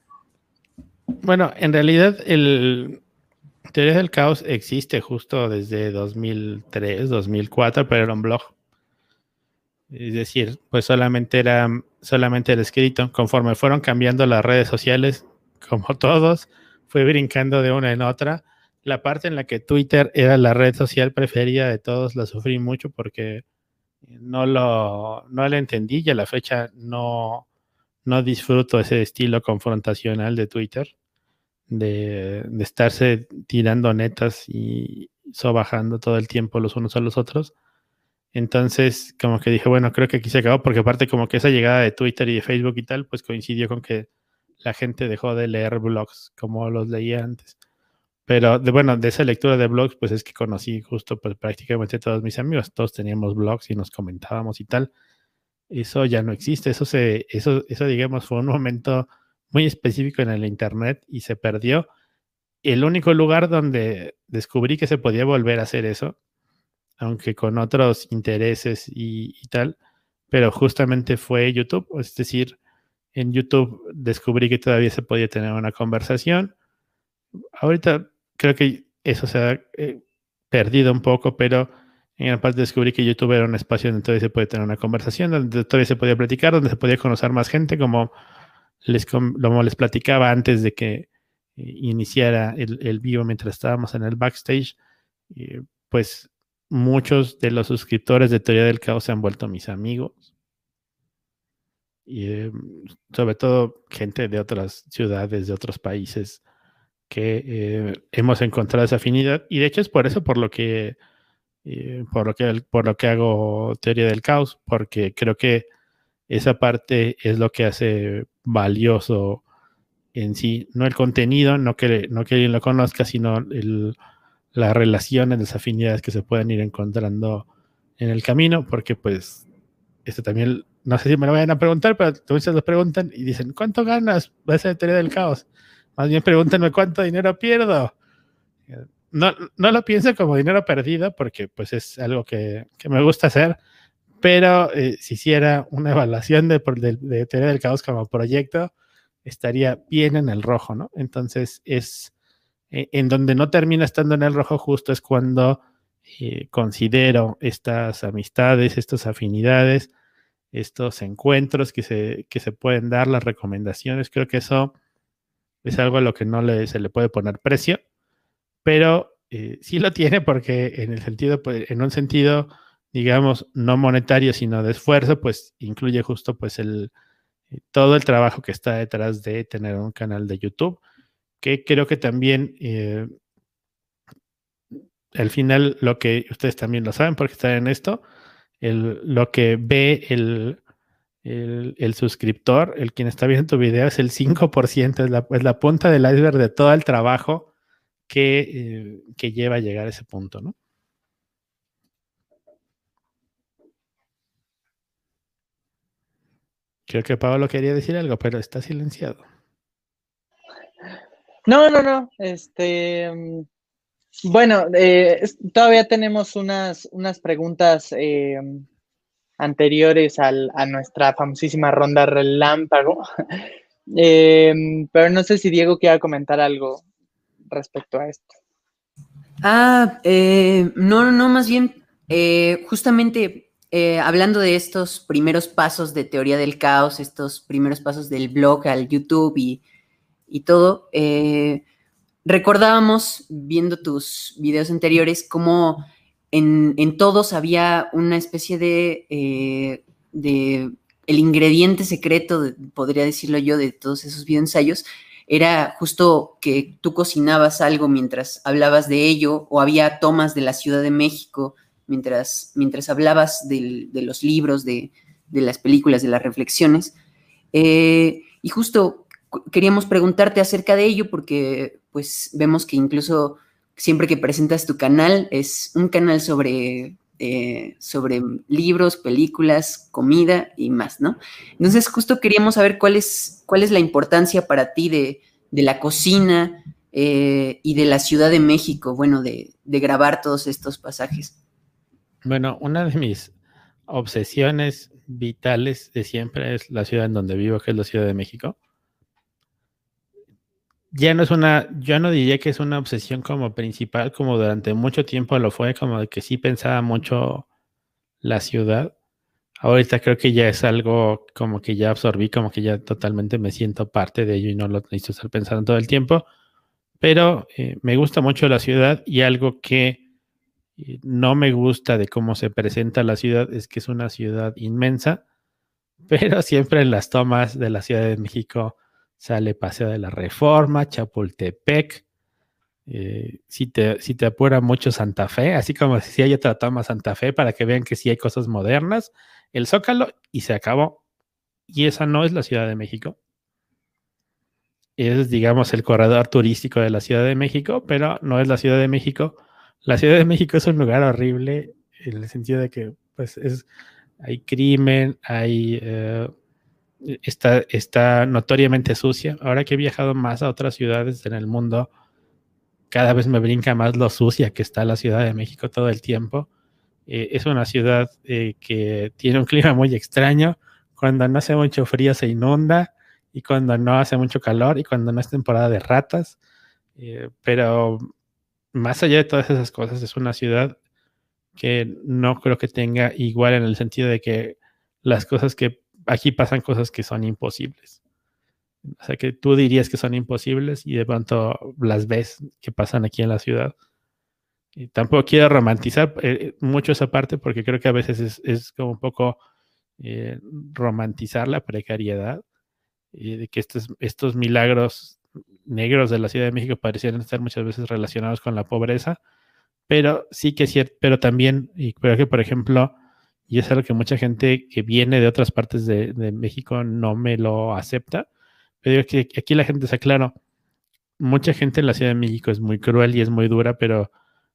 Bueno, en realidad el teoría del caos existe justo desde 2003, 2004, pero era un blog. Es decir, pues solamente era solamente el escrito. Conforme fueron cambiando las redes sociales, como [laughs] todos, fue brincando de una en otra la parte en la que Twitter era la red social preferida de todos la sufrí mucho porque no lo no la entendí y a la fecha no, no disfruto ese estilo confrontacional de Twitter, de, de estarse tirando netas y sobajando todo el tiempo los unos a los otros. Entonces, como que dije, bueno, creo que aquí se acabó, porque aparte como que esa llegada de Twitter y de Facebook y tal, pues coincidió con que la gente dejó de leer blogs como los leía antes. Pero de, bueno, de esa lectura de blogs, pues es que conocí justo pues, prácticamente todos mis amigos. Todos teníamos blogs y nos comentábamos y tal. Eso ya no existe. Eso se, eso, eso digamos, fue un momento muy específico en el internet y se perdió. El único lugar donde descubrí que se podía volver a hacer eso, aunque con otros intereses y, y tal, pero justamente fue YouTube. Es decir, en YouTube descubrí que todavía se podía tener una conversación ahorita creo que eso se ha eh, perdido un poco, pero en gran parte descubrí que YouTube era un espacio donde todavía se puede tener una conversación, donde todavía se podía platicar, donde se podía conocer más gente, como les, como les platicaba antes de que eh, iniciara el, el, vivo mientras estábamos en el backstage, pues muchos de los suscriptores de Teoría del Caos se han vuelto mis amigos. Y eh, sobre todo gente de otras ciudades, de otros países, que eh, hemos encontrado esa afinidad. Y de hecho es por eso por lo que, eh, por lo que, por lo que hago Teoría del Caos, porque creo que esa parte es lo que hace valioso en sí, no el contenido, no que, no que alguien lo conozca, sino el, las relaciones, las afinidades que se pueden ir encontrando en el camino, porque pues esto también, no sé si me lo vayan a preguntar, pero muchos lo preguntan y dicen, ¿cuánto ganas? Va a teoría del caos. Más bien pregúntenme cuánto dinero pierdo. No, no lo pienso como dinero perdido, porque pues es algo que, que me gusta hacer, pero eh, si hiciera una evaluación de, de, de teoría del caos como proyecto, estaría bien en el rojo, ¿no? Entonces es eh, en donde no termina estando en el rojo justo es cuando eh, considero estas amistades, estas afinidades, estos encuentros que se, que se pueden dar, las recomendaciones. Creo que eso es algo a lo que no se le puede poner precio, pero eh, sí lo tiene porque en el sentido, pues, en un sentido, digamos, no monetario, sino de esfuerzo, pues incluye justo pues el, todo el trabajo que está detrás de tener un canal de YouTube que creo que también eh, al final lo que ustedes también lo saben porque están en esto, el, lo que ve el, el, suscriptor, el quien está viendo tu video, es el 5%, es la, es la punta del iceberg de todo el trabajo que, eh, que lleva a llegar a ese punto, ¿no? Creo que Pablo quería decir algo, pero está silenciado. No, no, no. Este, mm, bueno, eh, todavía tenemos unas, unas preguntas eh, anteriores al, a nuestra famosísima ronda relámpago. [laughs] Eh, pero no sé si Diego quiera comentar algo respecto a esto. Ah, no, no, no, más bien, justamente hablando de estos primeros pasos de teoría del caos, estos primeros pasos del blog al YouTube y y todo, eh, recordábamos, viendo tus videos anteriores, cómo en, todos había una especie de, eh, el ingrediente secreto, podría decirlo yo, de todos esos videoensayos, era justo que tú cocinabas algo mientras hablabas de ello, o había tomas de la Ciudad de México mientras, mientras hablabas de los libros, de, las películas, de las reflexiones. Eh, y justo queríamos preguntarte acerca de ello porque pues vemos que incluso siempre que presentas tu canal es un canal sobre, eh, sobre libros, películas, comida y más, ¿no? Entonces justo queríamos saber cuál es, cuál es la importancia para ti de, la cocina eh, y de la Ciudad de México, bueno, de, de grabar todos estos pasajes. Bueno, una de mis obsesiones vitales de siempre es la ciudad en donde vivo, que es la Ciudad de México ya no es una, yo no diría que es una obsesión como principal, como durante mucho tiempo lo fue, como de que sí pensaba mucho la ciudad. Ahorita creo que ya es algo como que ya absorbí, como que ya totalmente me siento parte de ello y no lo necesito estar pensando todo el tiempo. Pero eh, me gusta mucho la ciudad y algo que eh, no me gusta de cómo se presenta la ciudad es que es una ciudad inmensa, [laughs] pero siempre en las tomas de la Ciudad de México sale Paseo de la Reforma, Chapultepec, eh, si, te, si te apura mucho Santa Fe, así como si hay otra toma Santa Fe para que vean que sí hay cosas modernas, el Zócalo y se acabó. Y esa no es la Ciudad de México. Es, digamos, el corredor turístico de la Ciudad de México, pero no es la Ciudad de México. La Ciudad de México es un lugar horrible en el sentido de que, pues, es, hay crimen, hay eh, está, está notoriamente sucia. Ahora que he viajado más a otras ciudades en el mundo, cada vez me brinca más lo sucia que está la Ciudad de México todo el tiempo. Eh, es una ciudad eh, que tiene un clima muy extraño. Cuando no hace mucho frío se inunda y cuando no hace mucho calor y cuando no es temporada de ratas. Eh, pero más allá de todas esas cosas, es una ciudad que no creo que tenga igual en el sentido de que las cosas que aquí pasan cosas que son imposibles. O sea, que tú dirías que son imposibles y de pronto las ves que pasan aquí en la ciudad. Y tampoco quiero romantizar eh, mucho esa parte porque creo que a veces es, como un poco eh, romantizar la precariedad y de que estos, estos milagros negros de la Ciudad de México parecieran estar muchas veces relacionados con la pobreza, pero sí que es cierto, pero también, y creo que por ejemplo, y es algo que mucha gente que viene de otras partes de, México no me lo acepta, pero digo que aquí la gente está claro, mucha gente en la Ciudad de México es muy cruel y es muy dura, pero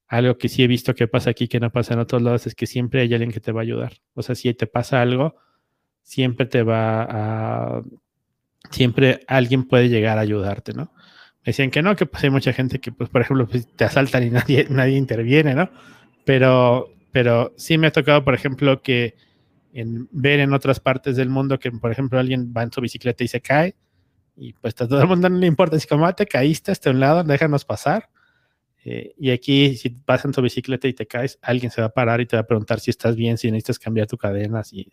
algo que sí he visto que pasa aquí que no pasa en otros lados es que siempre hay alguien que te va a ayudar. O sea, si te pasa algo, siempre te va a siempre alguien puede llegar a ayudarte, ¿no? Me decían que no, que pues hay mucha gente que, pues, por ejemplo, pues, te asaltan y nadie, nadie interviene, ¿no? Pero, pero sí me ha tocado, por ejemplo, que en, ver en otras partes del mundo que, por ejemplo, alguien va en su bicicleta y se cae, y pues a todo el mundo no le importa, si como ah, te caíste hasta un lado, déjanos pasar. Eh, y aquí, si vas en tu bicicleta y te caes, alguien se va a parar y te va a preguntar si estás bien, si necesitas cambiar tu cadena, si,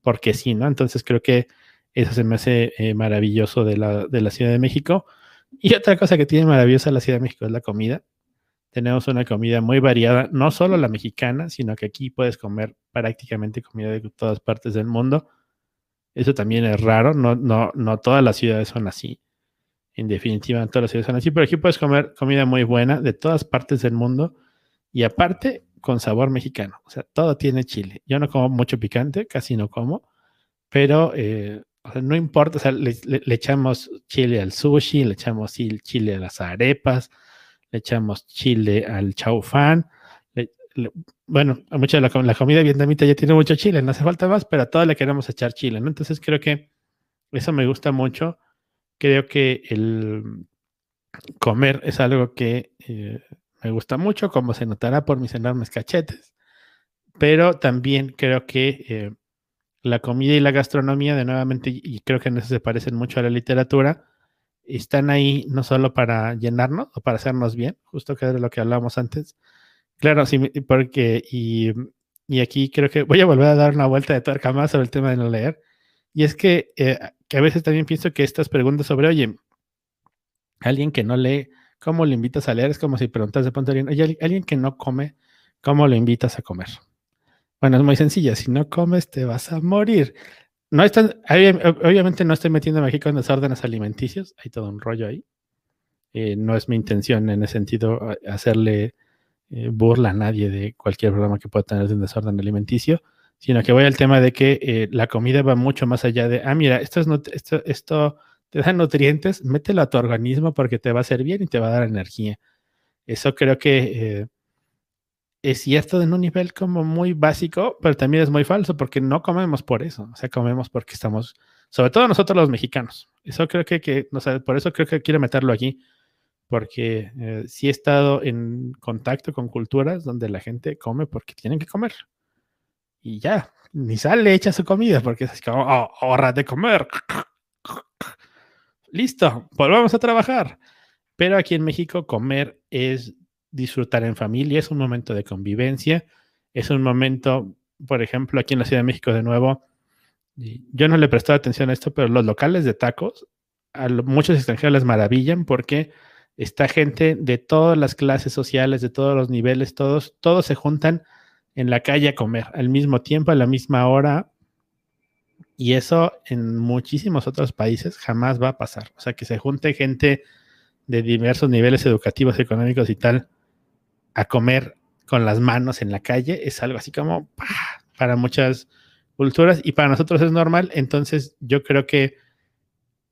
porque sí, ¿no? Entonces creo que eso se me hace eh, maravilloso de la, de la Ciudad de México. Y otra cosa que tiene maravillosa la Ciudad de México es la comida. Tenemos una comida muy variada, no solo la mexicana, sino que aquí puedes comer prácticamente comida de todas partes del mundo. Eso también es raro, no, no, no todas las ciudades son así. En definitiva, no todas las ciudades son así, pero aquí puedes comer comida muy buena de todas partes del mundo y aparte con sabor mexicano. O sea, todo tiene chile. Yo no como mucho picante, casi no como, pero eh, no importa, o sea, le, echamos chile al sushi, le echamos chile a las arepas, le echamos chile al chaufán. bueno, mucha la, la, comida vietnamita ya tiene mucho chile, no hace falta más, pero a todo le queremos echar chile, ¿no? Entonces creo que eso me gusta mucho. Creo que el comer es algo que eh, me gusta mucho, como se notará por mis enormes cachetes, pero también creo que eh, la comida y la gastronomía, de nuevamente, y creo que en eso se parecen mucho a la literatura, están ahí no solo para llenarnos o para hacernos bien, justo que era lo que hablábamos antes. Claro, sí, porque, y, aquí creo que voy a volver a dar una vuelta de tuerca más sobre el tema de no leer. Y es que, eh, que a veces también pienso que estas preguntas sobre, oye, alguien que no lee, ¿cómo lo invitas a leer? Es como si preguntas de pronto alguien, oye, alguien que no come, ¿cómo lo invitas a comer? Bueno, es muy sencilla. Si no comes, te vas a morir. No obviamente no estoy metiendo a México en desórdenes alimenticios. Hay todo un rollo ahí. Eh, no es mi intención en ese sentido hacerle eh, burla a nadie de cualquier programa que pueda tener de un desorden alimenticio, sino que voy al tema de que eh, la comida va mucho más allá de, ah, mira, esto, es esto, esto te da nutrientes, mételo a tu organismo porque te va a hacer bien y te va a dar energía. Eso creo que es cierto en un nivel como muy básico, pero también es muy falso porque no comemos por eso, o sea, comemos porque estamos, sobre todo nosotros los mexicanos. Eso creo que, que no sé, por eso creo que quiero meterlo aquí, porque eh, sí he estado en contacto con culturas donde la gente come porque tienen que comer. Y ya, ni sale hecha su comida porque es como, oh, hora de comer. Listo, volvamos a trabajar. Pero aquí en México comer es disfrutar en familia, es un momento de convivencia, es un momento, por ejemplo, aquí en la Ciudad de México de nuevo, yo no le prestado atención a esto, pero los locales de tacos, a muchos extranjeros les maravillan porque está gente de todas las clases sociales, de todos los niveles, todos, todos se juntan en la calle a comer al mismo tiempo, a la misma hora. Y eso en muchísimos otros países jamás va a pasar. O sea, que se junte gente de diversos niveles educativos, económicos y tal a comer con las manos en la calle es algo así como para muchas culturas y para nosotros es normal. Entonces yo creo que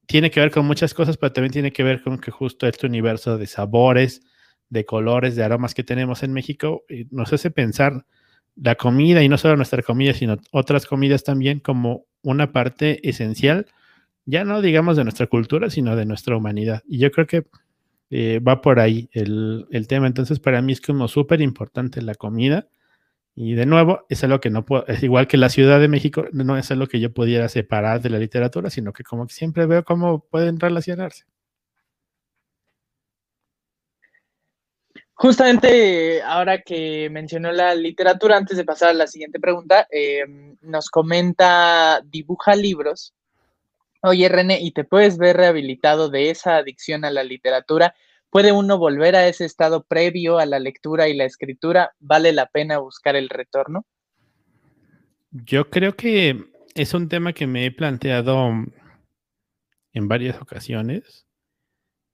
tiene que ver con muchas cosas, pero también tiene que ver con que justo este universo de sabores, de colores, de aromas que tenemos en México eh, nos hace pensar la comida y no solo nuestra comida, sino otras comidas también como una parte esencial, ya no digamos de nuestra cultura, sino de nuestra humanidad. Y yo creo que eh, va por ahí el, tema. Entonces, para mí es como súper importante la comida. Y de nuevo, es algo que no puedo, es igual que la Ciudad de México, no es algo que yo pudiera separar de la literatura, sino que como que siempre veo cómo pueden relacionarse. Justamente ahora que mencionó la literatura, antes de pasar a la siguiente pregunta, em, nos comenta, dibuja libros. Oye, René, ¿y te puedes ver rehabilitado de esa adicción a la literatura? ¿Puede uno volver a ese estado previo a la lectura y la escritura? ¿Vale la pena buscar el retorno? Yo creo que es un tema que me he planteado en varias ocasiones.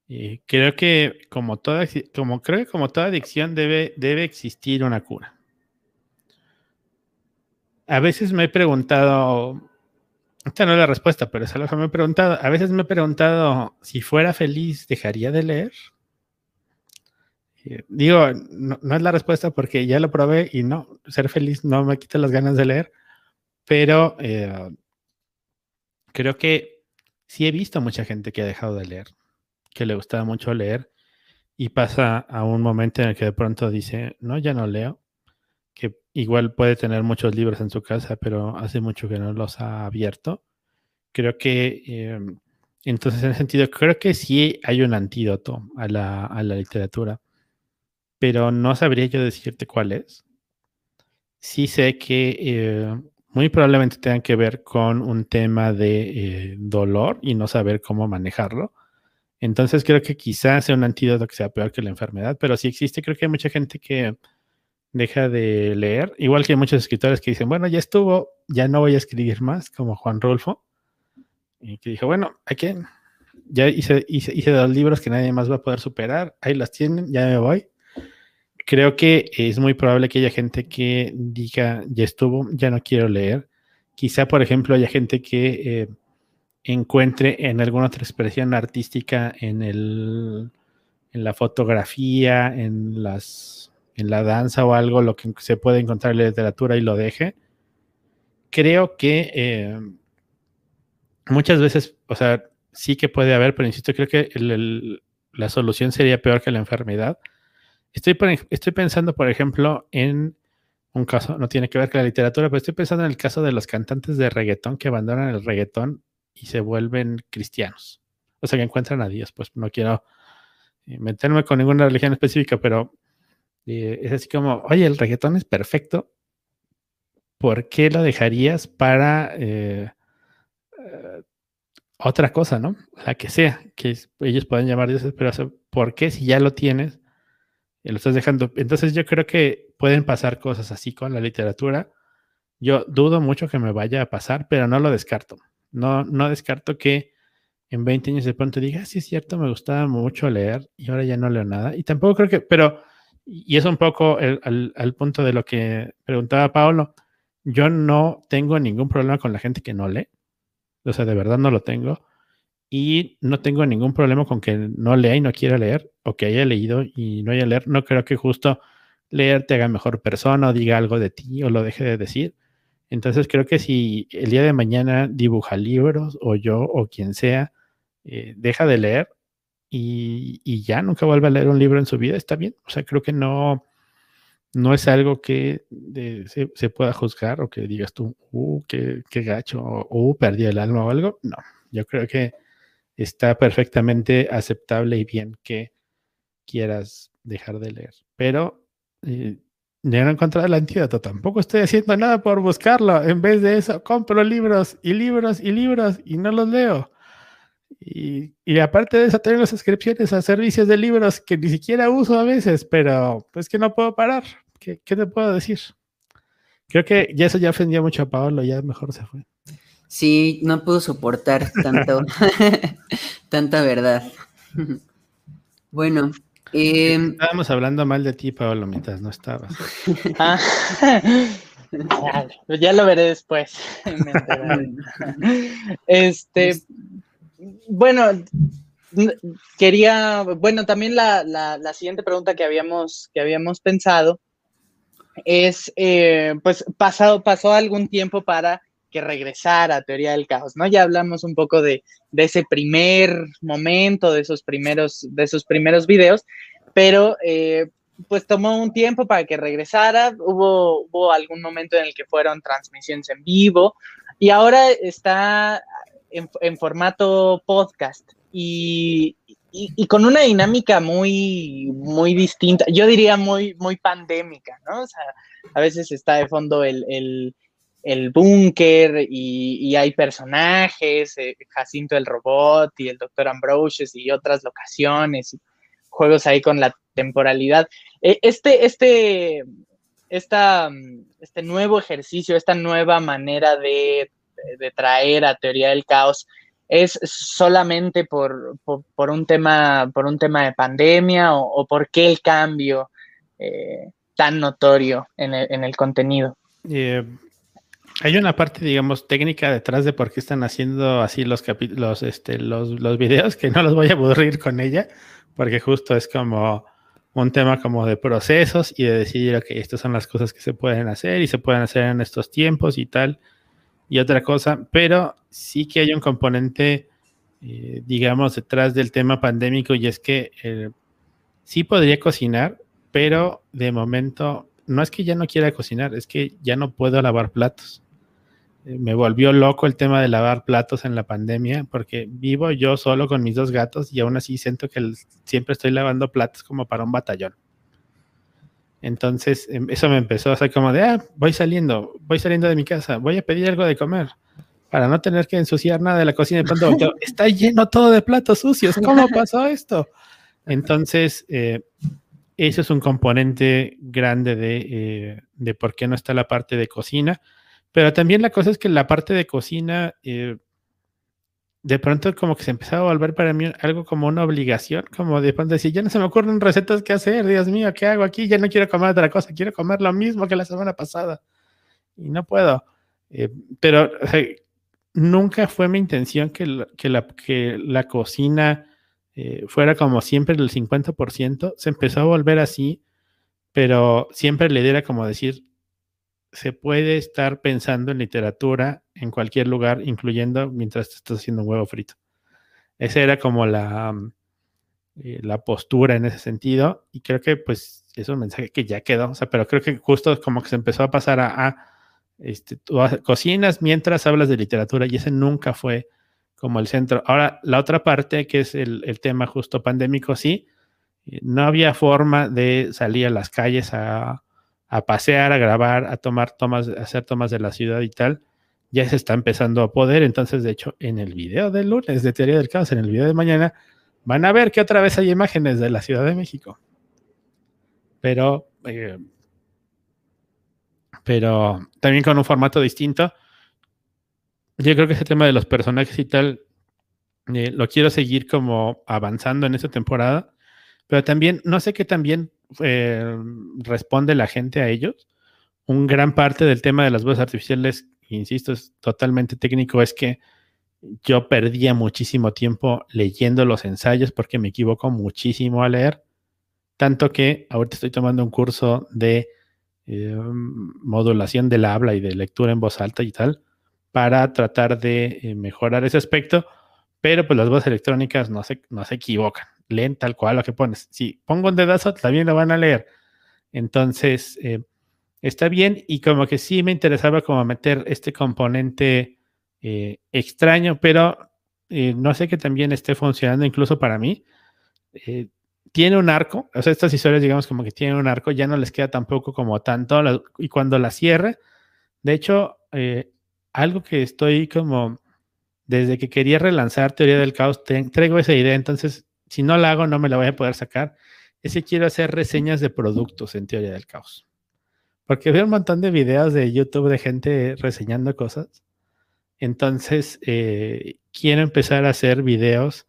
Y creo que como toda, como creo que como toda adicción debe, debe existir una cura. A veces me he preguntado, esta no es la respuesta, pero es algo que me he preguntado. A veces me he preguntado si fuera feliz, ¿dejaría de leer? Digo, no, es la respuesta porque ya lo probé y no, ser feliz no me quita las ganas de leer, pero eh, creo que sí he visto mucha gente que ha dejado de leer, que le gustaba mucho leer y pasa a un momento en el que de pronto dice, no, ya no leo, que igual puede tener muchos libros en su casa, pero hace mucho que no los ha abierto. Creo que, em, entonces en ese sentido, creo que sí hay un antídoto a la, a la literatura pero no sabría yo decirte cuál es. Sí sé que eh, muy probablemente tengan que ver con un tema de eh, dolor y no saber cómo manejarlo. Entonces creo que quizás sea un antídoto que sea peor que la enfermedad, pero si existe, creo que hay mucha gente que deja de leer, igual que hay muchos escritores que dicen, bueno, ya estuvo, ya no voy a escribir más, como Juan Rolfo, y que dijo, bueno, aquí ya hice, hice, hice dos libros que nadie más va a poder superar, ahí las tienen, ya me voy creo que es muy probable que haya gente que diga, ya estuvo, ya no quiero leer. Quizá, por ejemplo, haya gente que eh, encuentre en alguna otra expresión artística en, el, en la fotografía, en, las, en la danza o algo, lo que se puede encontrar en la literatura y lo deje. Creo que eh, muchas veces, o sea, sí que puede haber, pero insisto, creo que la solución sería peor que la enfermedad Estoy, estoy pensando, por ejemplo, en un caso, no tiene que ver con la literatura, pero estoy pensando en el caso de los cantantes de reggaetón que abandonan el reggaetón y se vuelven cristianos. O sea, que encuentran a Dios. Pues no quiero eh, meterme con ninguna religión específica, pero eh, es así como, oye, el reggaetón es perfecto. ¿Por qué lo dejarías para eh, otra cosa, no? La que sea, que ellos pueden llamar Dios, pero ¿por qué si ya lo tienes? lo estás dejando. Entonces yo creo que pueden pasar cosas así con la literatura. Yo dudo mucho que me vaya a pasar, pero no lo descarto. No, no descarto que en 20 años de pronto diga, ah, sí es cierto, me gustaba mucho leer y ahora ya no leo nada. Y tampoco creo que, pero, y es un poco el, al, punto de lo que preguntaba Paolo, yo no tengo ningún problema con la gente que no lee. O sea, de verdad no lo tengo y no tengo ningún problema con que no lea y no quiera leer o que haya leído y no haya leer. No creo que justo leer te haga mejor persona o diga algo de ti o lo deje de decir. Entonces creo que si el día de mañana dibuja libros o yo o quien sea, eh, deja de leer y, ya nunca vuelve a leer un libro en su vida, está bien. O sea, creo que no, no es algo que se, pueda juzgar o que digas tú, uh, qué, qué gacho, o uh, perdí el alma o algo. No, yo creo que está perfectamente aceptable y bien que quieras dejar de leer. Pero eh, ya no encontrado el antídoto. Tampoco estoy haciendo nada por buscarlo. En vez de eso, compro libros y libros y libros y no los leo. Y, aparte de eso, tengo suscripciones a servicios de libros que ni siquiera uso a veces, pero pues que no puedo parar. ¿Qué, qué te puedo decir? Creo que ya eso ya ofendió mucho a Paolo, ya mejor se fue. Sí, no puedo soportar tanto, [laughs] [laughs] tanta verdad. bueno. Em, Estábamos hablando mal de ti, Pablo, mientras no estabas. [laughs] Ah, ya lo veré después. este, bueno, quería, bueno, también la, la, siguiente pregunta que habíamos, que habíamos pensado es, eh, pues, pasado, pasó algún tiempo para que regresar a Teoría del Caos, ¿no? Ya hablamos un poco de, ese primer momento, de esos primeros, de esos primeros videos, pero eh, pues tomó un tiempo para que regresara, hubo, hubo algún momento en el que fueron transmisiones en vivo y ahora está en, formato podcast y y, con una dinámica muy, muy distinta, yo diría muy, muy pandémica, ¿no? O sea, a veces está de fondo el, el, búnker y, hay personajes, eh, Jacinto el robot y el doctor Ambrosius y otras locaciones, y juegos ahí con la temporalidad. E, este, este, esta, este nuevo ejercicio, esta nueva manera de, de traer a teoría del caos, es solamente por, un, tema, por un tema de pandemia o, por qué el cambio eh, tan notorio en el, contenido? Eh, hay una parte, digamos, técnica detrás de por qué están haciendo así los, los, este, los, los videos, que no los voy a aburrir con ella, porque justo es como un tema como de procesos y de decir, ok, estas son las cosas que se pueden hacer y se pueden hacer en estos tiempos y tal y otra cosa, pero sí que hay un componente, eh, digamos, detrás del tema pandémico y es que eh, sí podría cocinar, pero de momento no es que ya no quiera cocinar, es que ya no puedo lavar platos. Eh, me volvió loco el tema de lavar platos en la pandemia porque vivo yo solo con mis dos gatos y aún así siento que siempre estoy lavando platos como para un batallón. Entonces, em, eso me empezó a ser como de, ah, voy saliendo, voy saliendo de mi casa, voy a pedir algo de comer para no tener que ensuciar nada de la cocina. De pronto, [laughs] está lleno todo de platos sucios. ¿Cómo pasó esto? Entonces, eh, eso es un componente grande de, eh, de, por qué no está la parte de cocina. Pero también la cosa es que la parte de cocina eh, de pronto como que se empezaba a volver para mí algo como una obligación, como de pronto decir, ya no se me ocurren recetas que hacer, Dios mío, ¿qué hago aquí? Ya no quiero comer otra cosa, quiero comer lo mismo que la semana pasada. Y no puedo. Eh, pero nunca fue mi intención que la, que la, que la cocina eh, fuera como siempre el 50%. Se empezó a volver así, pero siempre le diera como decir, se puede estar pensando en literatura en cualquier lugar, incluyendo mientras te estás haciendo un huevo frito. Esa era como la, mm, eh, la postura en ese sentido y creo que pues es un mensaje que ya quedó, o sea, pero creo que justo como que se empezó a pasar a, este, tú cocinas mientras hablas de literatura y ese nunca fue como el centro. Ahora, la otra parte que es el, el tema justo pandémico, sí, eh, no había forma de salir a las calles a a pasear, a grabar, a tomar tomas, a hacer tomas de la ciudad y tal, ya se está empezando a poder. Entonces, de hecho, en el video del lunes de Teoría del Caos, en el video de mañana, van a ver que otra vez hay imágenes de la Ciudad de México. Pero, eh, pero también con un formato distinto. Yo creo que ese tema de los personajes y tal, eh, lo quiero seguir como avanzando en esta temporada. Pero también, no sé qué también eh, responde la gente a ellos. Un gran parte del tema de las voces artificiales, insisto, es totalmente técnico, es que yo perdía muchísimo tiempo leyendo los ensayos porque me equivoco muchísimo a leer, tanto que ahorita estoy tomando un curso de eh, modulación del habla y de lectura en voz alta y tal, para tratar de eh, mejorar ese aspecto, pero pues las voces electrónicas no se, no se equivocan leen tal cual lo que pones. Si pongo un dedazo, también lo van a leer. Entonces, eh, está bien y como que sí me interesaba como meter este componente eh, extraño, pero eh, no sé que también esté funcionando incluso para mí. tiene un arco, o sea, estas historias digamos como que tienen un arco, ya no les queda tampoco como tanto, y cuando la cierre, de hecho, algo que estoy como, desde que quería relanzar Teoría del Caos, traigo esa idea, entonces si no la hago, no me la voy a poder sacar. Es que quiero hacer reseñas de productos en teoría del caos. Porque veo un montón de videos de YouTube de gente reseñando cosas. Entonces, eh, quiero empezar a hacer videos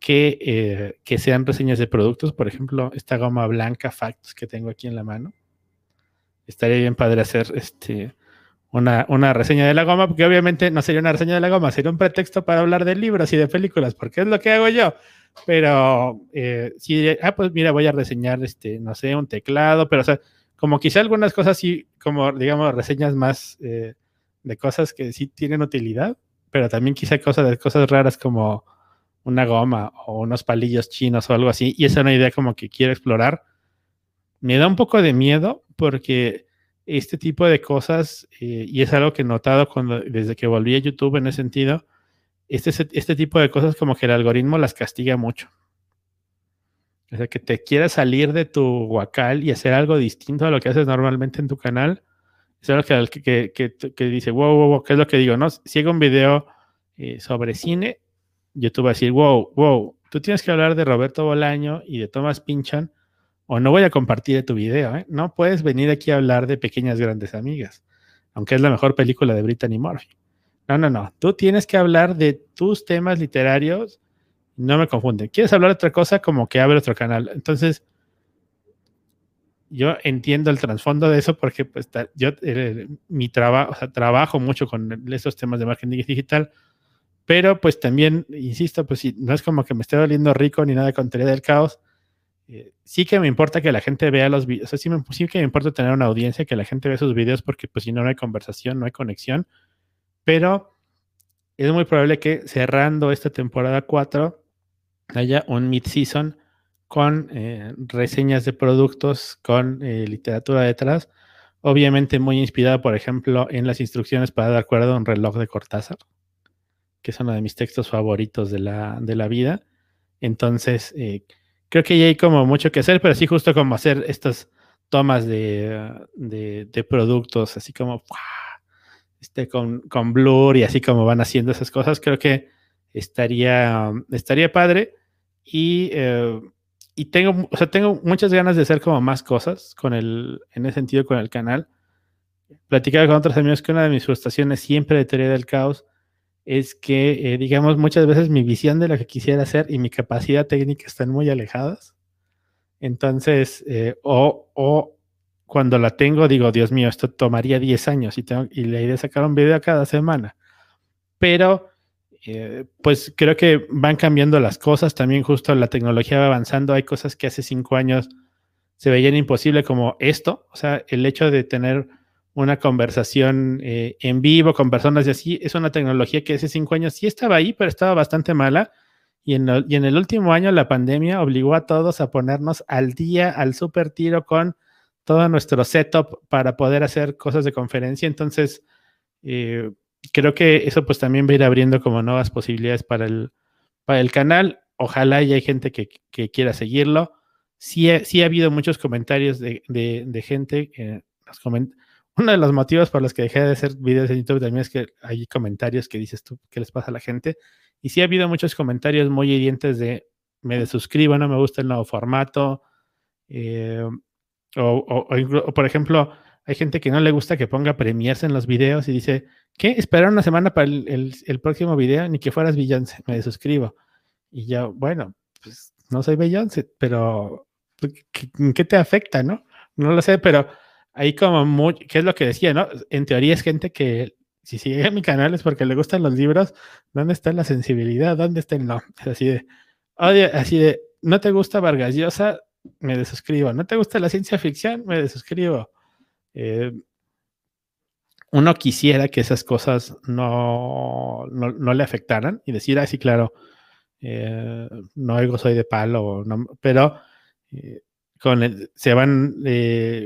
que, eh, que, sean reseñas de productos. Por ejemplo, esta goma blanca Facts que tengo aquí en la mano. Estaría bien padre hacer este, una, una, reseña de la goma, porque obviamente no sería una reseña de la goma, sería un pretexto para hablar de libros y de películas, porque es lo que hago yo. Pero eh, si, ah, pues mira, voy a reseñar, este, no sé, un teclado, pero o sea, como quizá algunas cosas sí, como digamos, reseñas más eh, de cosas que sí tienen utilidad, pero también quizá cosas de cosas raras como una goma o unos palillos chinos o algo así. Y esa es una idea como que quiero explorar. Me da un poco de miedo porque este tipo de cosas, eh, y es algo que he notado cuando, desde que volví a YouTube en ese sentido, este, este tipo de cosas como que el algoritmo las castiga mucho. O sea, que te quieras salir de tu guacal y hacer algo distinto a lo que haces normalmente en tu canal. Es algo que, que, dice, wow, wow, wow, ¿qué es lo que digo? No, si hago un video eh, sobre cine, YouTube va a decir, wow, wow, tú tienes que hablar de Roberto Bolaño y de Thomas Pinchan o no voy a compartir tu video, ¿eh? No puedes venir aquí a hablar de Pequeñas Grandes Amigas, aunque es la mejor película de Brittany Murphy. No, no, no. Tú tienes que hablar de tus temas literarios. No me confunden. ¿Quieres hablar de otra cosa? Como que abre otro canal. Entonces, yo entiendo el trasfondo de eso porque pues, yo eh, mi trabajo, sea, trabajo mucho con esos temas de marketing digital, pero pues también, insisto, pues sí, no es como que me esté doliendo rico ni nada con teoría del caos. Eh, sí que me importa que la gente vea los videos, o sea, sí, que me importa tener una audiencia, que la gente vea sus videos porque pues si no, no hay conversación, no hay conexión, pero es muy probable que cerrando esta temporada 4 haya un mid-season con eh, reseñas de productos, con eh, literatura detrás, obviamente muy inspirada, por ejemplo, en las instrucciones para dar cuerda a un reloj de Cortázar, que es uno de mis textos favoritos de la, de la vida. Entonces, creo que ya hay como mucho que hacer, pero sí justo como hacer estas tomas de, productos, así como este, con, con, blur y así como van haciendo esas cosas, creo que estaría, estaría padre. Y, eh, y tengo, o sea, tengo muchas ganas de hacer como más cosas con el, en ese sentido con el canal. Platicaba con otros amigos que una de mis frustraciones siempre de teoría del caos es que, eh, digamos, muchas veces mi visión de lo que quisiera hacer y mi capacidad técnica están muy alejadas. Entonces, eh, o, o, cuando la tengo, digo, Dios mío, esto tomaría 10 años y, tengo, y la idea es sacar un video cada semana. Pero, eh, pues creo que van cambiando las cosas. También justo la tecnología va avanzando. Hay cosas que hace 5 años se veían imposible como esto. O sea, el hecho de tener una conversación eh, en vivo con personas y así. Es una tecnología que hace cinco años sí estaba ahí, pero estaba bastante mala. Y en, y en el último año la pandemia obligó a todos a ponernos al día, al super tiro con todo nuestro setup para poder hacer cosas de conferencia. Entonces, eh, creo que eso pues también va a ir abriendo como nuevas posibilidades para el, para el canal. Ojalá y hay gente que, que quiera seguirlo. Sí, sí ha habido muchos comentarios de, de, gente comenta [laughs] uno de los motivos por los que dejé de hacer videos en YouTube también es que hay comentarios que dices tú, ¿qué les pasa a la gente? Y sí ha habido muchos comentarios muy hirientes de me desuscribo, no me gusta el nuevo formato. Eh, o, por ejemplo, hay gente que no le gusta que ponga premiers en los videos y dice, ¿qué? Esperar una semana para el, próximo video, ni que fueras Beyoncé, [laughs] me desuscribo. Y yo, bueno, pues no soy Beyoncé, pero ¿qué te afecta, no? No lo sé, pero ahí como muy, ¿qué es lo que decía, no? En teoría es gente que si sigue mi canal es porque le gustan los libros. ¿Dónde está la sensibilidad? ¿Dónde está el no? Es así de, oye, así de, ¿no te gusta Vargas Llosa? Me desuscribo. ¿No te gusta la ciencia ficción? Me desuscribo. Eh, uno quisiera que esas cosas no, no, le afectaran y decir, ah, sí, claro, eh, no oigo, soy de palo, no, pero eh, se van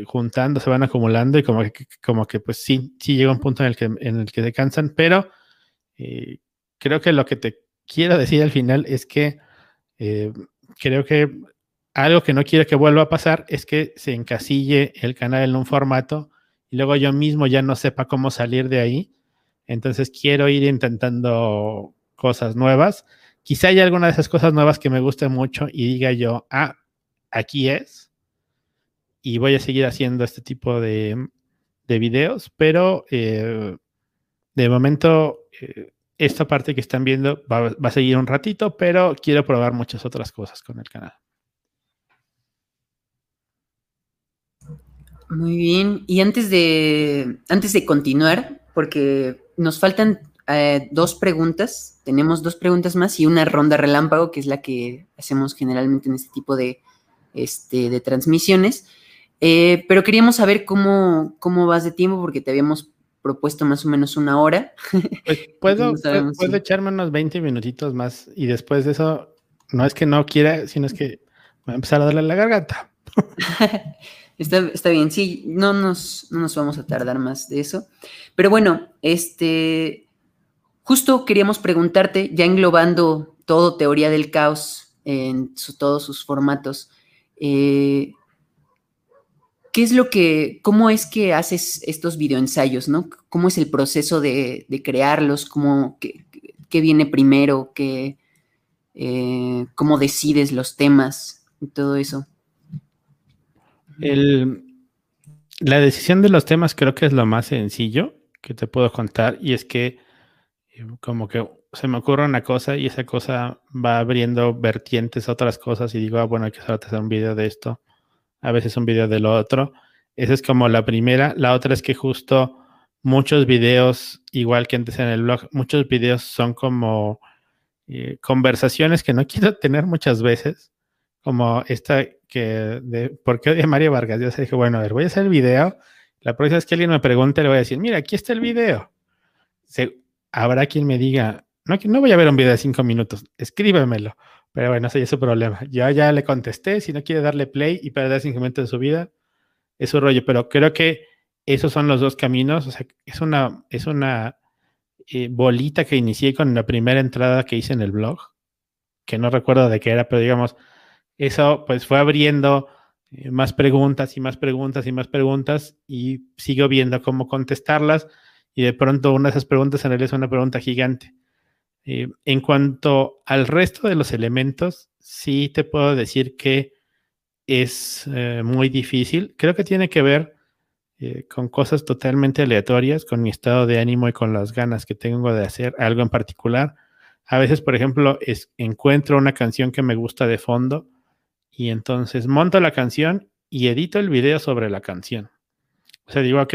juntando, se van acumulando y como que, como que pues sí, sí llega un punto en el que, en el que se cansan, pero creo que lo que te quiero decir al final es que creo que algo que no quiero que vuelva a pasar es que se encasille el canal en un formato y luego yo mismo ya no sepa cómo salir de ahí. Entonces quiero ir intentando cosas nuevas. Quizá haya alguna de esas cosas nuevas que me guste mucho y diga yo, ah, aquí es y voy a seguir haciendo este tipo de, videos, pero eh, de momento eh, esta parte que están viendo va, a seguir un ratito, pero quiero probar muchas otras cosas con el canal. Muy bien. Y antes de, antes de continuar, porque nos faltan eh, dos preguntas, tenemos dos preguntas más y una ronda relámpago, que es la que hacemos generalmente en este tipo de, este, de transmisiones. Eh, pero queríamos saber cómo, cómo vas de tiempo, porque te habíamos propuesto más o menos una hora. [laughs] Pues puedo, puedo, echarme unos 20 minutitos más y después de eso, no es que no quiera, sino es que voy a empezar a darle la garganta. [laughs] está, bien, sí, no nos, no nos vamos a tardar más de eso. Pero bueno, este, justo queríamos preguntarte, ya englobando todo teoría del caos en todos sus formatos, eh, ¿qué es lo que, cómo es que haces estos videoensayos, ¿no? ¿Cómo es el proceso de, crearlos? ¿Cómo, qué, viene primero? ¿Qué, eh, ¿Cómo decides los temas y todo eso? La decisión de los temas creo que es lo más sencillo que te puedo contar y es que eh, como que se me ocurre una cosa y esa cosa va abriendo vertientes a otras cosas y digo, ah, bueno, hay que hacer un video de esto, a veces un video de lo otro. Esa es como la primera. La otra es que justo muchos videos, igual que antes en el blog, muchos videos son como eh, conversaciones que no [laughs] quiero tener muchas veces, como esta que de por qué odia Mario Vargas. Se dije, bueno, a ver, voy a hacer el video. La próxima vez que alguien me pregunte, le voy a decir, mira, aquí está el video. Se, habrá quien me diga, no, no voy a ver un video de cinco minutos, escríbemelo. Pero bueno, ese es su problema. Yo ya le contesté, si no quiere darle play y perder cinco minutos de su vida, es su rollo. Pero creo que esos son los dos caminos. O sea, es una, es una eh, bolita que inicié con la primera entrada que hice en el blog, que no recuerdo de qué era, pero digamos, eso pues fue abriendo eh, más preguntas y más preguntas y más preguntas y sigo viendo cómo contestarlas y de pronto una de esas preguntas en realidad una pregunta gigante. Eh, en cuanto al resto de los elementos, sí te puedo decir que es eh, muy difícil. Creo que tiene que ver con cosas totalmente aleatorias, con mi estado de ánimo y con las ganas que tengo de hacer algo en particular. A veces, por ejemplo, encuentro una canción que me gusta de fondo y entonces monto la canción y edito el video sobre la canción. O sea, digo, ok,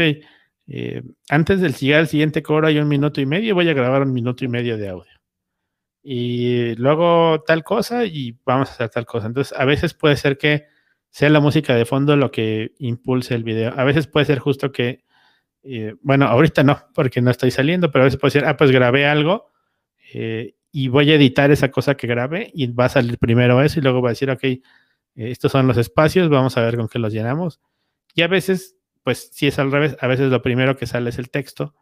eh, antes del llegar al siguiente coro hay un minuto y medio, voy a grabar un minuto y medio de audio. Y luego tal cosa y vamos a hacer tal cosa. Entonces, a veces puede ser que sea la música de fondo lo que impulse el video. A veces puede ser justo que, eh, bueno, ahorita no, porque no estoy saliendo, pero a veces puede ser, ah, pues grabé algo eh, y voy a editar esa cosa que grabé y va a salir primero eso y luego va a decir, ok, estos son los espacios, vamos a ver con qué los llenamos. Y a veces, pues si es al revés, a veces lo primero que sale es el texto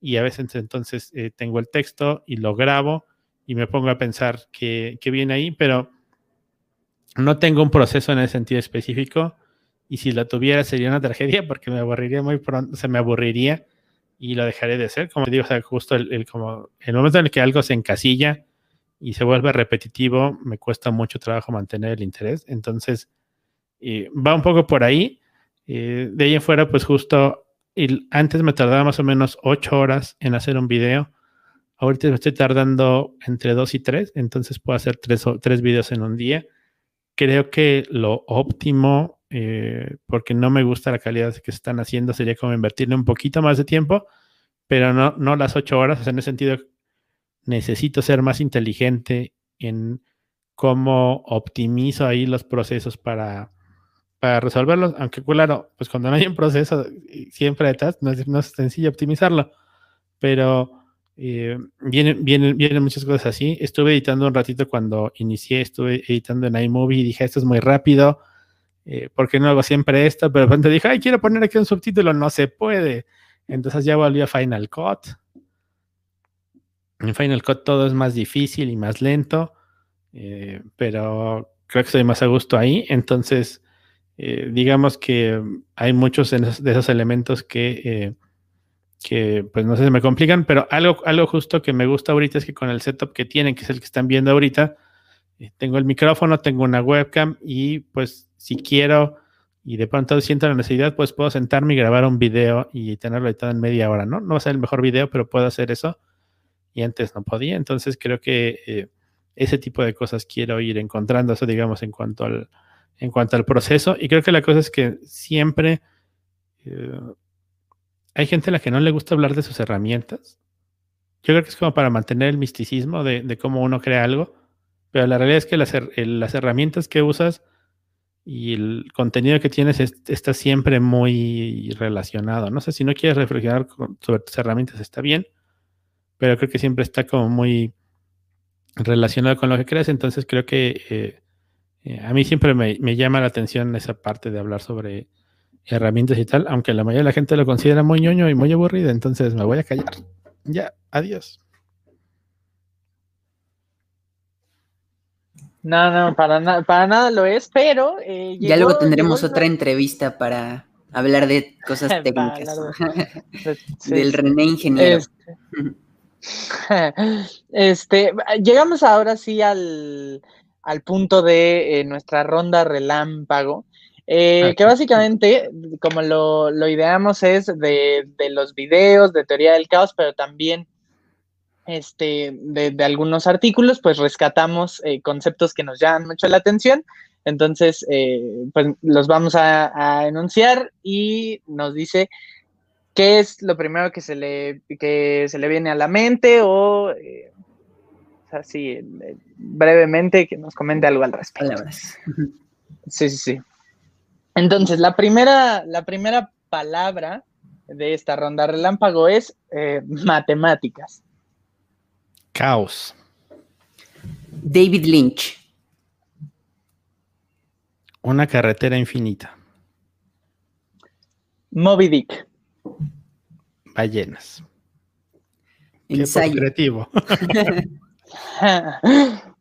y a veces entonces eh, tengo el texto y lo grabo y me pongo a pensar qué, viene ahí, pero no tengo un proceso en ese sentido específico y si lo tuviera sería una [laughs] tragedia porque me aburriría muy pronto, se me aburriría y lo dejaré de hacer. Como digo, o sea, justo el, como el momento en el que algo se encasilla y se vuelve repetitivo, me cuesta mucho trabajo mantener el interés. Entonces, eh, va un poco por ahí. Eh, de ahí en fuera, pues justo antes me tardaba más o menos ocho horas en hacer un video. Ahorita me estoy tardando entre dos y tres, entonces puedo hacer tres, tres videos en un día. Creo que lo óptimo, eh, porque no me gusta la calidad que están haciendo, sería como invertirle un poquito más de tiempo, pero no, no las ocho horas. en ese sentido, necesito ser más inteligente en cómo optimizo ahí los procesos para, para resolverlos, aunque claro, pues cuando no hay un proceso siempre detrás, no es, no sencillo optimizarlo, pero eh, vienen, vienen, vienen muchas cosas así. Estuve editando un ratito cuando inicié, estuve editando en iMovie y dije, esto es muy rápido, eh, ¿por qué no hago siempre esto? Pero repente dije, ay, quiero poner aquí un subtítulo, no se puede. Entonces ya volví a Final Cut en Final Cut todo es más difícil y más lento, eh, pero creo que estoy más a gusto ahí. Entonces, eh, digamos que hay muchos de esos, elementos que, eh, que, pues no sé, se me complican, pero algo, algo justo que me gusta ahorita es que con el setup que tienen, que es el que están viendo ahorita, tengo el micrófono, tengo una webcam y pues si quiero y de pronto siento la necesidad, pues puedo sentarme y grabar un video y tenerlo editado en media hora, ¿no? No va a ser el mejor video, pero puedo hacer eso y antes no podía. Entonces creo que eh, ese tipo de cosas quiero ir encontrando, eso digamos en cuanto al, en cuanto al proceso. Y creo que la cosa es que siempre eh, hay gente a la que no le gusta hablar de sus herramientas. Yo creo que es como para mantener el misticismo de, cómo uno crea algo, pero la realidad es que las, las herramientas que usas y el contenido que tienes está siempre muy relacionado. No sé si no quieres reflexionar sobre tus herramientas, está bien, pero creo que siempre está como muy relacionado con lo que crees, entonces creo que eh, eh, a mí siempre me, llama la atención esa parte de hablar sobre herramientas y tal, aunque la mayoría de la gente lo considera muy ñoño y muy aburrido, entonces me voy a callar. Ya, adiós. No, no, para, para nada lo es, pero... Eh, ya luego tendremos otra entrevista para hablar de [laughs] cosas técnicas. [laughs] Del René Ingeniero. Este, [laughs] este, llegamos ahora sí al, punto de eh, nuestra ronda relámpago. Eh, que básicamente, como lo, lo ideamos, es de, de, los videos, de teoría del caos, pero también este, de, algunos artículos, pues rescatamos eh, conceptos que nos llaman mucho la atención. Entonces, eh, pues los vamos a, enunciar y nos dice qué es lo primero que se le, que se le viene a la mente o, eh, así, brevemente, que nos comente algo al respecto. Sí, sí, sí. Entonces, la primera, la primera palabra de esta ronda relámpago es matemáticas. Caos. David Lynch. Una carretera infinita. Moby Dick. Ballenas. Ensayo. creativo.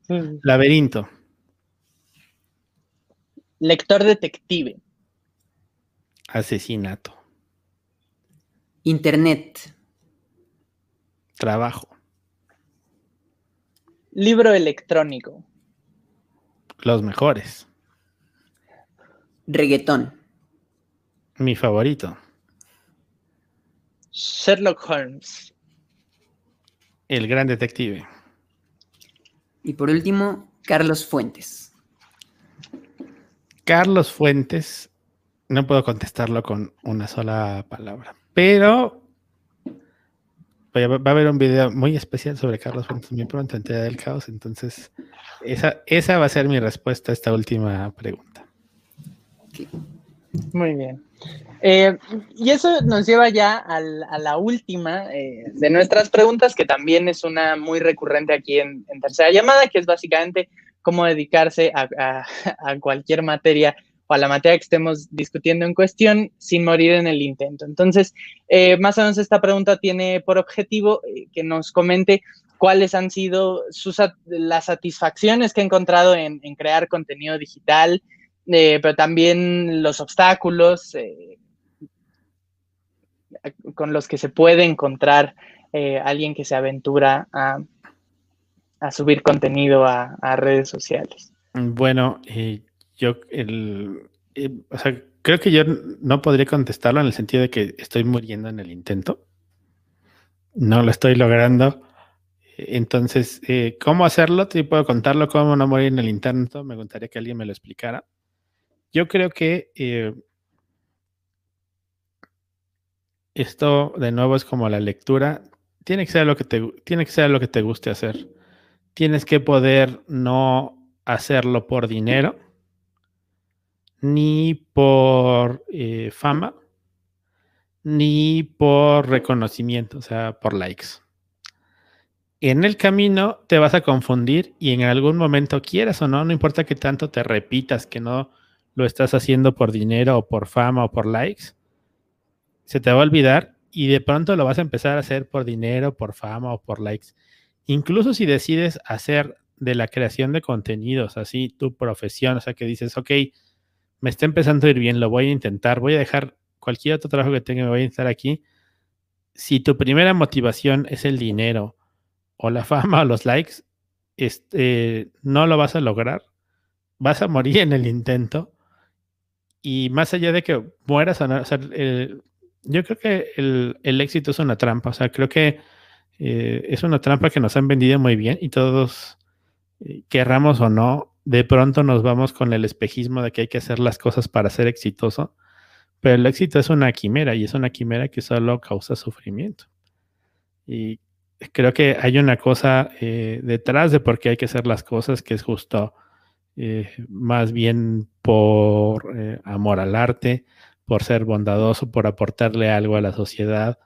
[laughs] Laberinto. Lector detective. Asesinato. Internet. Trabajo. Libro electrónico. Los mejores. Reggaetón. Mi favorito. Sherlock Holmes. El gran detective. Y por último, Carlos Fuentes. Carlos Fuentes, no puedo contestarlo con una sola palabra, pero va a haber un video muy especial sobre Carlos Fuentes muy pronto en Teoría del Caos, entonces esa, esa va a ser mi respuesta a esta última pregunta. Muy bien. Eh, y eso nos lleva ya a la última eh, de nuestras preguntas, que también es una muy recurrente aquí en, tercera llamada, que es básicamente cómo dedicarse a cualquier materia o a la materia que estemos discutiendo en cuestión sin morir en el intento. Entonces, eh, más o menos esta pregunta tiene por objetivo eh, que nos comente cuáles han sido sus, las satisfacciones que ha encontrado en, crear contenido digital, eh, pero también los obstáculos con los que se puede encontrar alguien que se aventura a, subir contenido a, redes sociales. Bueno, yo, eh, creo que yo no podría contestarlo en el sentido de que estoy muriendo en el intento. No lo estoy logrando. Entonces, eh, ¿cómo hacerlo? Si puedo contarlo, cómo no morir en el intento. Me gustaría que alguien me lo explicara. Yo creo que eh, esto, de nuevo, es como la lectura. Tiene que ser lo que te, tiene que ser lo que te guste hacer. Tienes que poder no hacerlo por dinero ni por eh, fama, ni por reconocimiento, o sea, por likes. En el camino te vas a confundir y en algún momento quieras o no, no importa que tanto te repitas que no lo estás haciendo por dinero o por fama o por likes, se te va a olvidar y de pronto lo vas a empezar a hacer por dinero, por fama o por likes. Incluso si decides hacer de la creación de contenidos así tu profesión, o sea que dices, ok, me está empezando a ir bien, lo voy a intentar, voy a dejar cualquier otro trabajo que tenga, me voy a estar aquí. Si tu primera motivación es el dinero o la [laughs] fama o los likes, este, no lo vas a lograr. Vas a morir en el intento. Y más allá de que mueras o no, yo creo que el, éxito es una trampa. O sea, creo que eh, es una trampa que nos han vendido muy bien y todos, eh, querramos o no, de pronto nos vamos con el espejismo de que hay que hacer las cosas para ser exitoso, pero el éxito es una quimera y es una quimera que solo causa sufrimiento. Y creo que hay una cosa eh, detrás de por qué hay que hacer las cosas que es justo más bien por eh, amor al arte, por ser bondadoso, por aportarle algo a la sociedad,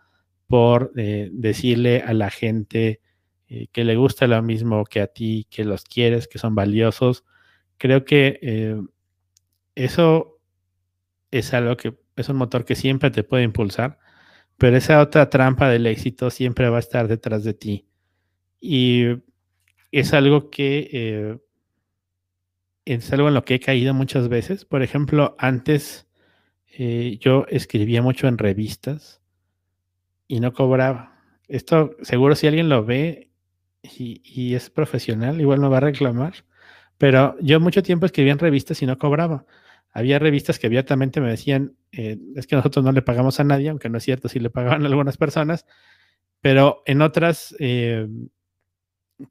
por decirle a la gente eh, que le gusta lo mismo que a ti, que los quieres, que son valiosos. Creo que eh, eso es algo que es un motor que siempre te puede impulsar, pero esa otra trampa del éxito siempre va a estar detrás de ti. Y es algo que eh, es algo en lo que he caído muchas veces. Por ejemplo, antes eh, yo escribía mucho en revistas y no cobraba. Esto seguro si alguien lo ve y, es profesional, igual me va a reclamar. Pero yo mucho tiempo escribía en revistas y no cobraba. Había revistas que abiertamente me decían, eh, es que nosotros no le pagamos a nadie, aunque no es cierto, si le pagaban algunas personas, pero en otras, eh,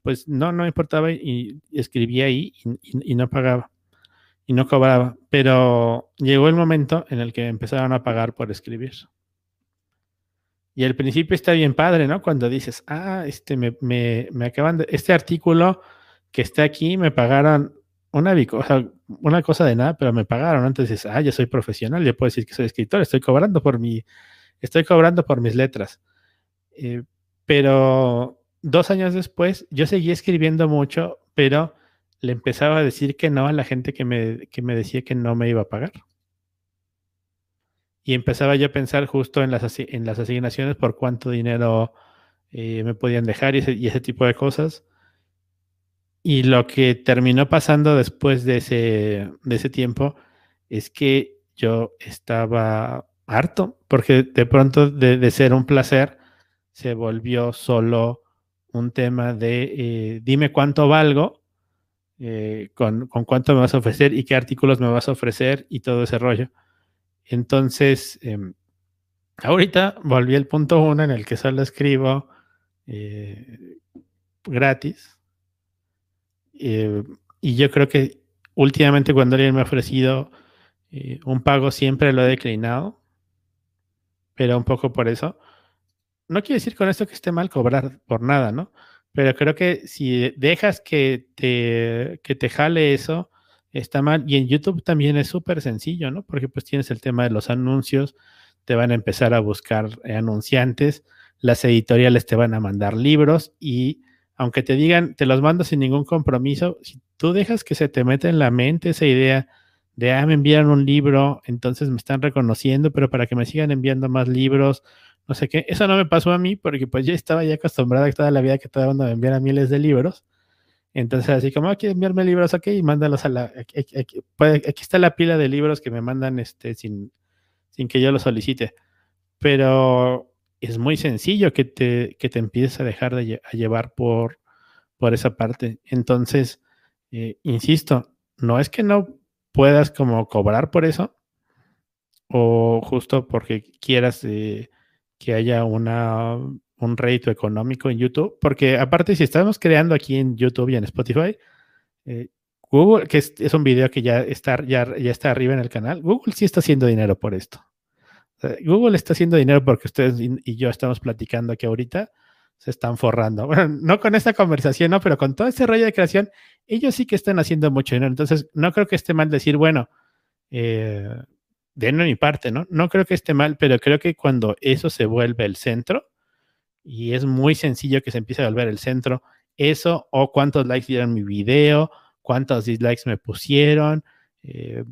pues no, no importaba y, escribía ahí y, no pagaba y no cobraba. Pero llegó el momento en el que empezaron a pagar por escribir. Y al principio está bien padre, ¿no? Cuando dices, ah, este me, me, me acaban de, este artículo que está aquí, me pagaron una, una cosa de nada, pero me pagaron. Entonces, ah, yo soy profesional, yo puedo decir que soy escritor, estoy cobrando por mi, estoy cobrando por mis letras. Eh, pero dos años después, yo seguí escribiendo mucho, pero le empezaba a decir que no a la gente que me, que me decía que no me iba a pagar. Y empezaba yo a pensar justo en las, en las asignaciones por cuánto dinero eh, me podían dejar y ese, tipo de cosas. Y lo que terminó pasando después de ese, de ese tiempo es que yo estaba harto, porque de pronto de, de ser un placer, se volvió solo un tema de eh, dime cuánto valgo, eh, con, cuánto me vas a ofrecer y qué artículos me vas a ofrecer y todo ese rollo. Entonces, em, ahorita volví al punto uno en el que solo escribo eh, gratis. y yo creo que últimamente cuando alguien me ha ofrecido un pago siempre lo he declinado, pero un poco por eso no quiero decir con esto que esté mal cobrar por nada, ¿no? Pero creo que si dejas que te, que te jale eso, está mal. Y en YouTube también es súper sencillo, ¿no? Porque pues tienes el tema de los anuncios, te van a empezar a buscar anunciantes, las editoriales te van a mandar libros y aunque te digan, te los mando sin ningún compromiso, si tú dejas que se te meta en la mente esa idea de, ah, me enviaron un libro, entonces me están reconociendo, pero para que me sigan enviando más libros no sé qué. Eso no me pasó a mí porque pues yo estaba ya acostumbrada toda la vida que todo el mundo me enviara miles de libros. Entonces, así como, aquí ah, enviarme libros, ok, y mándalos a la... Aquí, aquí, está la pila de libros que me mandan este, sin, sin que yo lo solicite. Pero es muy sencillo que te, que te empieces a dejar de llevar por, por esa parte. Entonces, eh, insisto, no es que no puedas como cobrar por eso, o justo porque quieras... Eh, que haya una, un rédito económico en YouTube, porque aparte si estamos creando aquí en YouTube y en Spotify, eh, Google, que es, un video que ya está, ya, ya está arriba en el canal, Google sí está haciendo dinero por esto. Google está haciendo dinero porque ustedes y, yo estamos platicando aquí ahorita, se están forrando. [laughs] Bueno, no con esta conversación, no, pero con todo este rollo de creación, ellos sí que están haciendo mucho dinero. Entonces, no creo que esté mal decir, bueno, eh, de mi parte, ¿no? No creo que esté mal, pero creo que cuando eso se vuelve el centro, y es muy sencillo que se empiece a volver el centro, eso o cuántos likes dieron mi video, cuántos dislikes me pusieron, eh,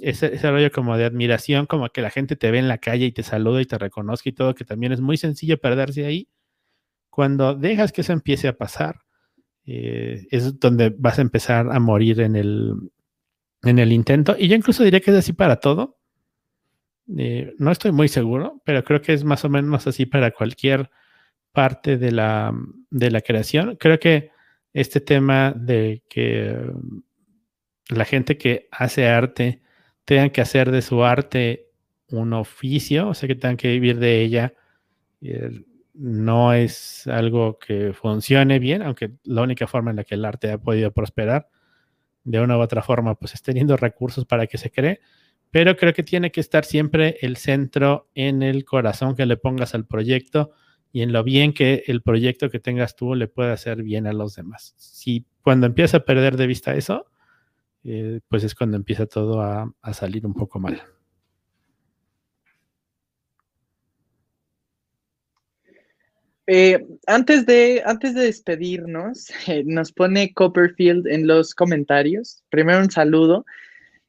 ese, rollo como de admiración, como que la gente te ve en la calle y te saluda y te reconozca y todo, que también es muy sencillo perderse ahí. Cuando dejas que eso empiece a pasar, eh, es donde vas a empezar a morir en el, en el intento. Y yo incluso diría que es así para todo. Eh, no estoy muy seguro, pero creo que es más o menos así para cualquier parte de la, de la creación. Creo que este tema de que la gente que hace arte tenga que hacer de su arte un oficio, o sea, que tengan que vivir de ella, eh, no es algo que funcione bien, aunque la única forma en la que el arte ha podido prosperar de una u otra forma, pues es teniendo recursos para que se cree pero creo que tiene que estar siempre el centro en el corazón que le pongas al proyecto y en lo bien que el proyecto que tengas tú le puede hacer bien a los demás. Si cuando empieza a perder de vista eso, eh, pues es cuando empieza todo a, salir un poco mal. Eh, antes, de, antes de despedirnos, [laughs] nos pone Copperfield en los comentarios. Primero un saludo.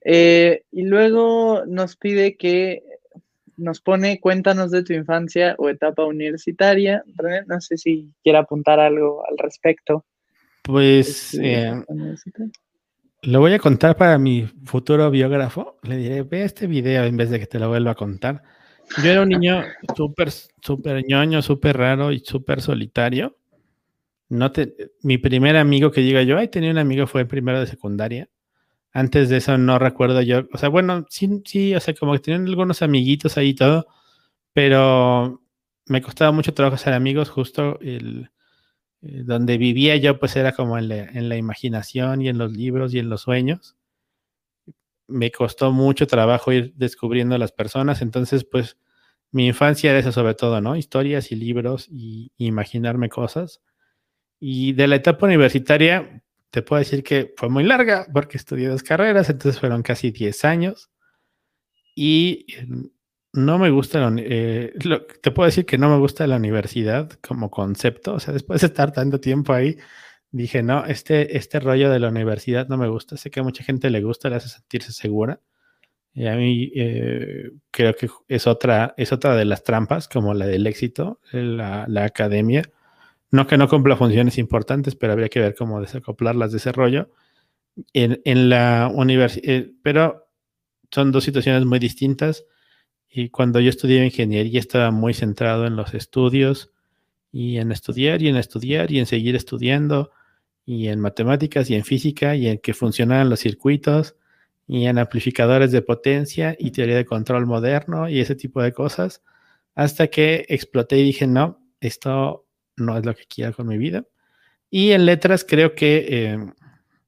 Eh, y luego nos pide que nos pone cuéntanos de tu infancia o etapa universitaria. no sé si quiere apuntar algo al respecto. Pues eh, Lo voy a contar para mi futuro biógrafo. Le diré, ve este video en vez de que te lo vuelva a contar. Yo era un niño súper, súper ñoño, súper raro y súper solitario. No te, mi primer amigo que diga yo, ay, tenía un amigo fue en primero de secundaria. Antes de eso no recuerdo yo, o sea, bueno, sí, sí, o sea, como que tenían algunos amiguitos ahí y todo, pero me costaba mucho trabajo ser amigos, justo el, eh, donde vivía yo, pues era como en la, imaginación y en los libros y en los sueños. Me costó mucho trabajo ir descubriendo las personas, entonces, pues, mi infancia era eso sobre todo, ¿no? Historias y libros y imaginarme cosas. Y de la etapa universitaria, te puedo decir que fue muy larga porque estudié dos carreras, entonces fueron casi 10 años. Y no me gusta, eh, te puedo decir que no me gusta la universidad como concepto. O sea, después de estar tanto tiempo ahí, dije, no, este, este rollo de la universidad no me gusta. Sé que a mucha gente le gusta, le hace sentirse segura. Y a mí eh, creo que es otra, es otra de las trampas, como la del éxito, la, la academia no que no cumpla funciones importantes, pero habría que ver cómo desacoplarlas de ese rollo. En, en la universidad, eh, pero son dos situaciones muy distintas. Y cuando yo estudié ingeniería estaba muy centrado en los estudios y en estudiar y en estudiar y en seguir estudiando y en matemáticas y en física y en que funcionaran los circuitos y en amplificadores de potencia y teoría de control moderno y ese tipo de cosas hasta que exploté y dije, no, esto no es lo que quiero con mi vida. Y en letras creo que eh,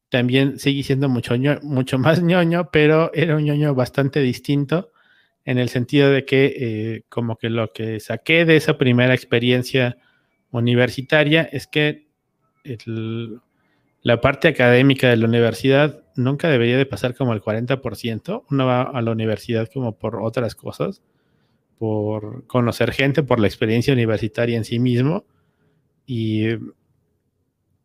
también seguí siendo mucho, mucho [laughs] más ñoño, pero era un ñoño bastante distinto en el sentido de que eh, como que lo que saqué de esa primera experiencia universitaria es que la parte académica de la universidad nunca debería de pasar como el 40%. Uno va a la universidad como por otras cosas, por conocer gente, por la experiencia universitaria en sí mismo y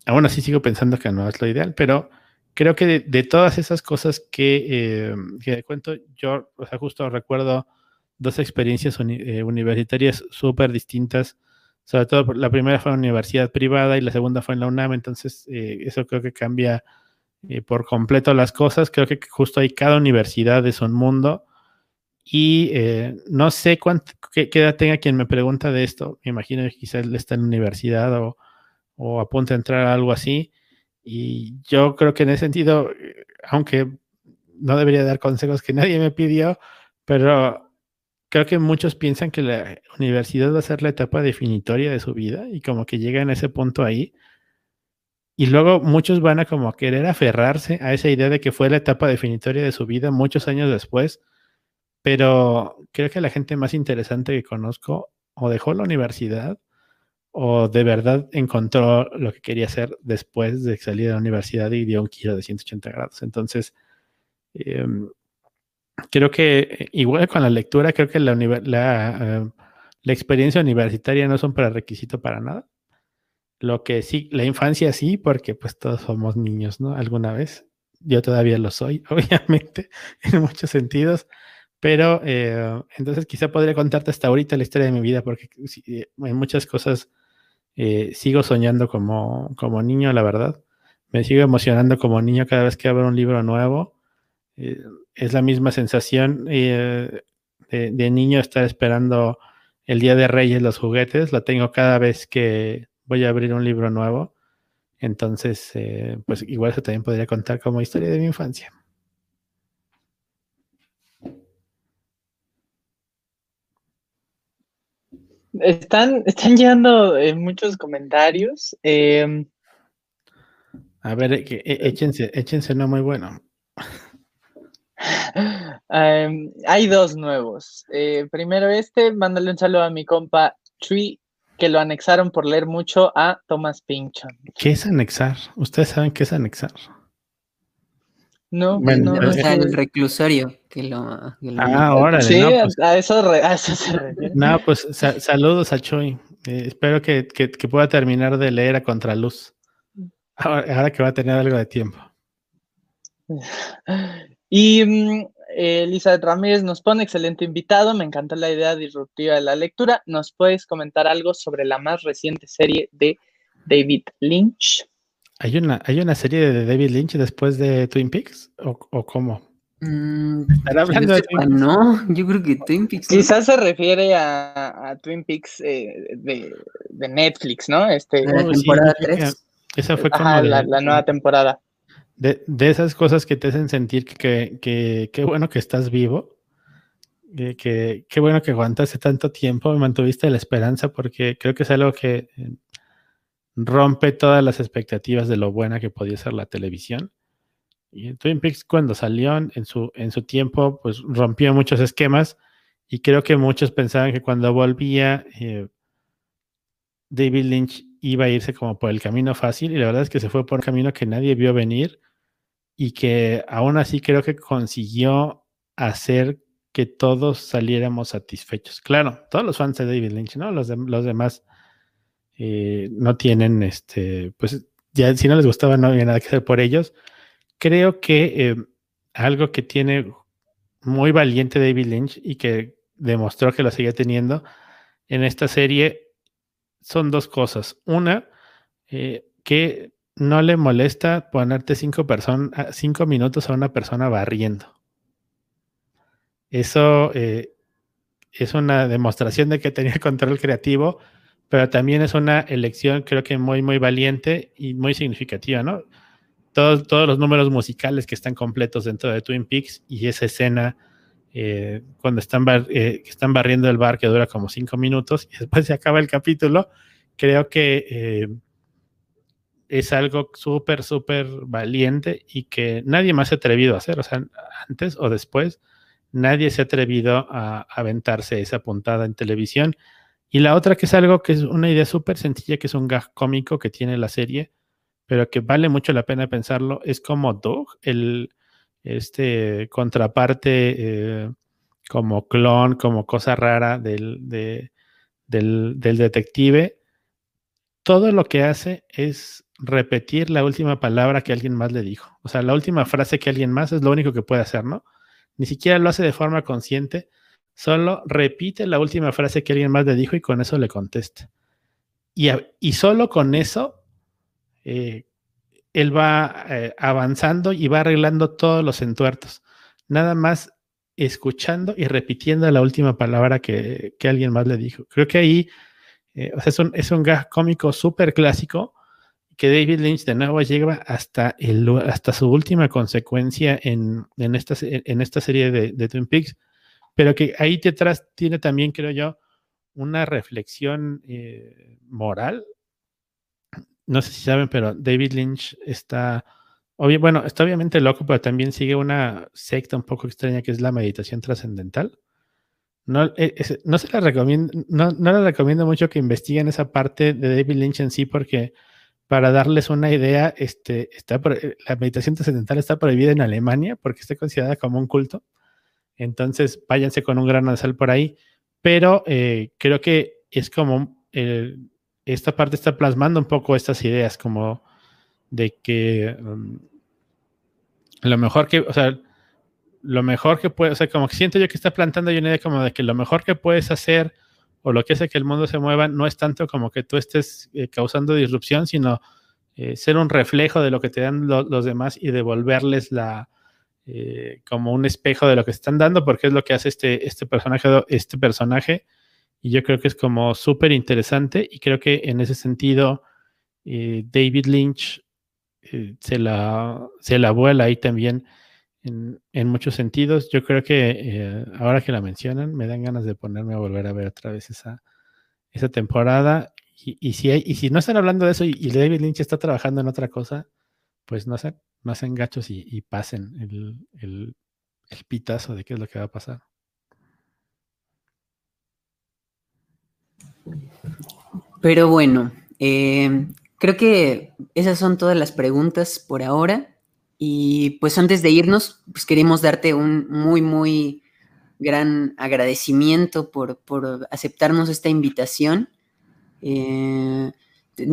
aún así sigo pensando que no es lo ideal, pero creo que de, todas esas cosas que, eh, cuento, yo, o sea, justo recuerdo dos experiencias eh, universitarias súper distintas. Sobre todo, la primera fue en una universidad privada y la segunda fue en la UNAM, entonces eh, eso creo que cambia por completo las cosas. Creo que justo ahí cada universidad es un mundo y eh, no sé cuánto, qué, edad tenga quien me pregunta de esto. Me imagino que quizás él está en universidad o, o a punto de entrar a algo así. Y yo creo que en ese sentido, eh, aunque no debería dar consejos que nadie me pidió, pero creo que muchos piensan que la universidad va a ser la etapa definitoria de su vida y como que llegan a ese punto ahí. Y luego muchos van a como querer aferrarse a esa idea de que fue la etapa definitoria de su vida muchos años después pero creo que la gente más interesante que conozco o dejó la universidad o de verdad encontró lo que quería hacer después de salir de la universidad y dio un giro de 180 grados. Entonces, em, creo que eh, igual con la lectura, creo que la, la, la experiencia universitaria no son para requisito para nada. Lo que sí, la infancia sí, porque pues todos somos niños, ¿no? Alguna vez. Yo todavía lo soy, [laughs] obviamente, en muchos sentidos pero eh, entonces quizá podría contarte hasta ahorita la historia de mi vida, porque eh, en muchas cosas eh, sigo soñando como, como niño, la verdad. Me sigo emocionando como niño cada vez que abro un libro nuevo. es la misma sensación de, de, niño estar esperando el Día de Reyes, los juguetes. La tengo cada vez que voy a abrir un libro nuevo. Entonces, pues igual eso también podría contar como historia de mi infancia. Están, están llegando eh, muchos comentarios. Em, a ver, eh, échense, échense no muy bueno. Em, hay dos nuevos. Eh, primero este, mándale un saludo a mi compa Tree, que lo anexaron por leer mucho a Thomas Pinchon. ¿Qué es anexar? ¿Ustedes saben qué es anexar? No, no, o sea, el reclusorio que lo. ah, ahora. Sí, pues a, eso, se refiere. No, pues saludos a Choi. Eh, espero que, pueda terminar de leer a Contraluz. Ahora, que va a tener algo de tiempo. [laughs] Y Elizabeth Ramírez nos pone excelente invitado. Me encanta la idea disruptiva de la lectura. ¿Nos puedes comentar algo sobre la más reciente serie de David Lynch? ¿Hay una, ¿Hay una serie de David Lynch después de Twin Peaks? ¿O, cómo? Mm, hablando de No, yo creo que Twin Peaks. Quizás se refiere a, Twin Peaks eh, de, Netflix, ¿no? Este, la temporada 3. Esa fue como la, nueva temporada. De, esas cosas que te hacen sentir que qué bueno que estás vivo. Que qué bueno que aguantaste tanto tiempo y mantuviste la esperanza, porque creo que es algo que eh, rompe todas las expectativas de lo buena que podía ser la televisión. Y Twin Peaks cuando salió en su, en su tiempo, pues rompió muchos esquemas y creo que muchos pensaban que cuando volvía eh, David Lynch iba a irse como por el camino fácil y la verdad es que se fue por un camino que nadie vio venir y que aún así creo que consiguió hacer que todos saliéramos satisfechos. Claro, todos los fans de David Lynch, ¿no? Los, los demás eh, no tienen, este, pues ya si no les gustaba no había nada que hacer por ellos. Creo que eh, algo que tiene muy valiente David Lynch y que demostró que lo sigue teniendo en esta serie son dos cosas. Una, eh, que no le molesta ponerte cinco, cinco minutos a una persona barriendo. Eso es una demostración de que tenía [laughs] control creativo pero también es una elección creo que muy, muy valiente y muy significativa, ¿no? Todos, todos los números musicales que están completos dentro de Twin Peaks y esa escena eh, cuando están, eh, están barriendo el bar que dura como cinco minutos y después se acaba el capítulo, creo que eh, es algo súper, súper valiente y que nadie más se ha atrevido a hacer, o sea, antes o después, nadie se ha atrevido a aventarse esa puntada en televisión y la otra que es algo que es una idea súper sencilla, que es un gag cómico que tiene la serie, pero que vale mucho la pena pensarlo, es como Doug, el este contraparte eh, como clon, como cosa rara del, del, del detective. Todo lo que hace es repetir la última palabra que alguien más le dijo. O sea, la última frase que alguien más es lo único que puede hacer, ¿no? Ni siquiera lo hace de forma consciente, Solo repite la última frase que alguien más le dijo y con eso le contesta. Y, y solo con eso, eh, él va eh, avanzando y va arreglando todos los entuertos. Nada más escuchando y repitiendo la última palabra que, alguien más le dijo. Creo que ahí eh, es, un, es un gag cómico súper clásico que David Lynch de nuevo llega hasta, el, hasta su última consecuencia en, en, esta, en esta serie de, de Twin Peaks pero que ahí detrás tiene también, creo yo, una reflexión eh, moral. No sé si saben, pero David Lynch está, bueno, está obviamente loco, pero también sigue una secta un poco extraña que es la meditación trascendental. No, e, no se la recomiendo, no, no les recomiendo mucho que investiguen esa parte de David Lynch en sí, porque para darles una idea, este, está, la meditación trascendental está prohibida en Alemania porque está considerada como un culto. Entonces, váyanse con un grano de sal por ahí. Pero eh, creo que es como esta parte está plasmando un poco estas ideas, como de que um, lo mejor que, o sea, lo mejor que puede, o sea, como que siento yo que está plantando una idea como de que lo mejor que puedes hacer o lo que hace que el mundo se mueva no es tanto como que tú estés eh, causando disrupción, sino eh, ser un reflejo de lo que te dan los demás y devolverles la, eh, como un espejo de lo que están dando, porque es lo que hace este, este personaje, este personaje. Y yo creo que es como súper interesante y creo que en ese sentido eh, David Lynch eh, se, la, se la vuela ahí también en, en muchos sentidos. Yo creo que ahora que la mencionan me dan ganas de ponerme a volver a ver otra vez esa, esa temporada. Y, si hay, y si no están hablando de eso y, y David Lynch está trabajando en otra cosa, pues no sé, no hacen gachos y, pasen el, pitazo de qué es lo que va a pasar. Pero bueno, eh, creo que esas son todas las preguntas por ahora. Y pues antes de irnos, pues queremos darte un muy, muy gran agradecimiento por, aceptarnos esta invitación. Eh,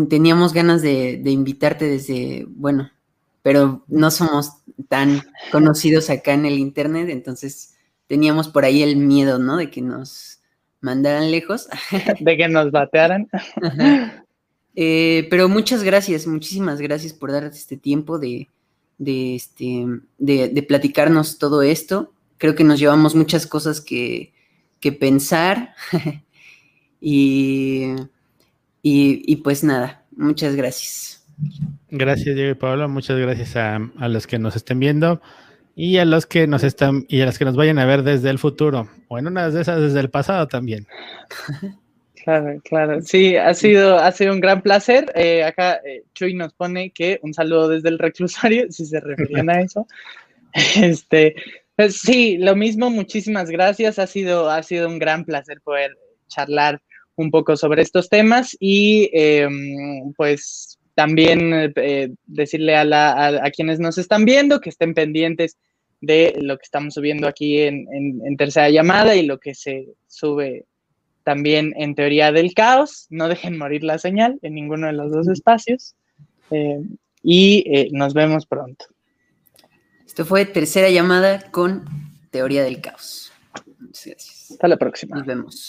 teníamos ganas de, invitarte desde, bueno, pero no somos tan conocidos acá en el Internet, entonces teníamos por ahí el miedo, ¿no? De que nos mandaran lejos. [laughs] De que nos batearan. [laughs] Eh, pero muchas gracias, muchísimas gracias por dar este tiempo de, de, este, de, platicarnos todo esto. Creo que nos llevamos muchas cosas que, que pensar [laughs] y, y, pues nada, muchas gracias. Gracias, Diego y Pablo. Muchas gracias a, a, los que nos estén viendo y a los que nos están y a los que nos vayan a ver desde el futuro o en una de esas desde el pasado también. [laughs] Claro, claro. Sí, ha sido, ha sido un gran placer. Eh, acá eh, Chuy nos pone que un saludo desde el reclusorio, [laughs] si se referían a eso. [laughs] Este, pues sí, lo mismo, muchísimas gracias. Ha sido, ha sido un gran placer poder charlar un poco sobre estos temas y em, pues también eh, decirle a, la, a, quienes nos están viendo que estén pendientes de lo que estamos subiendo aquí en, en tercera llamada y lo que se sube también en teoría del caos. No dejen morir la señal en ninguno de los dos espacios. Eh, y eh, nos vemos pronto. Esto fue tercera llamada con teoría del caos. Hasta la próxima. Nos vemos.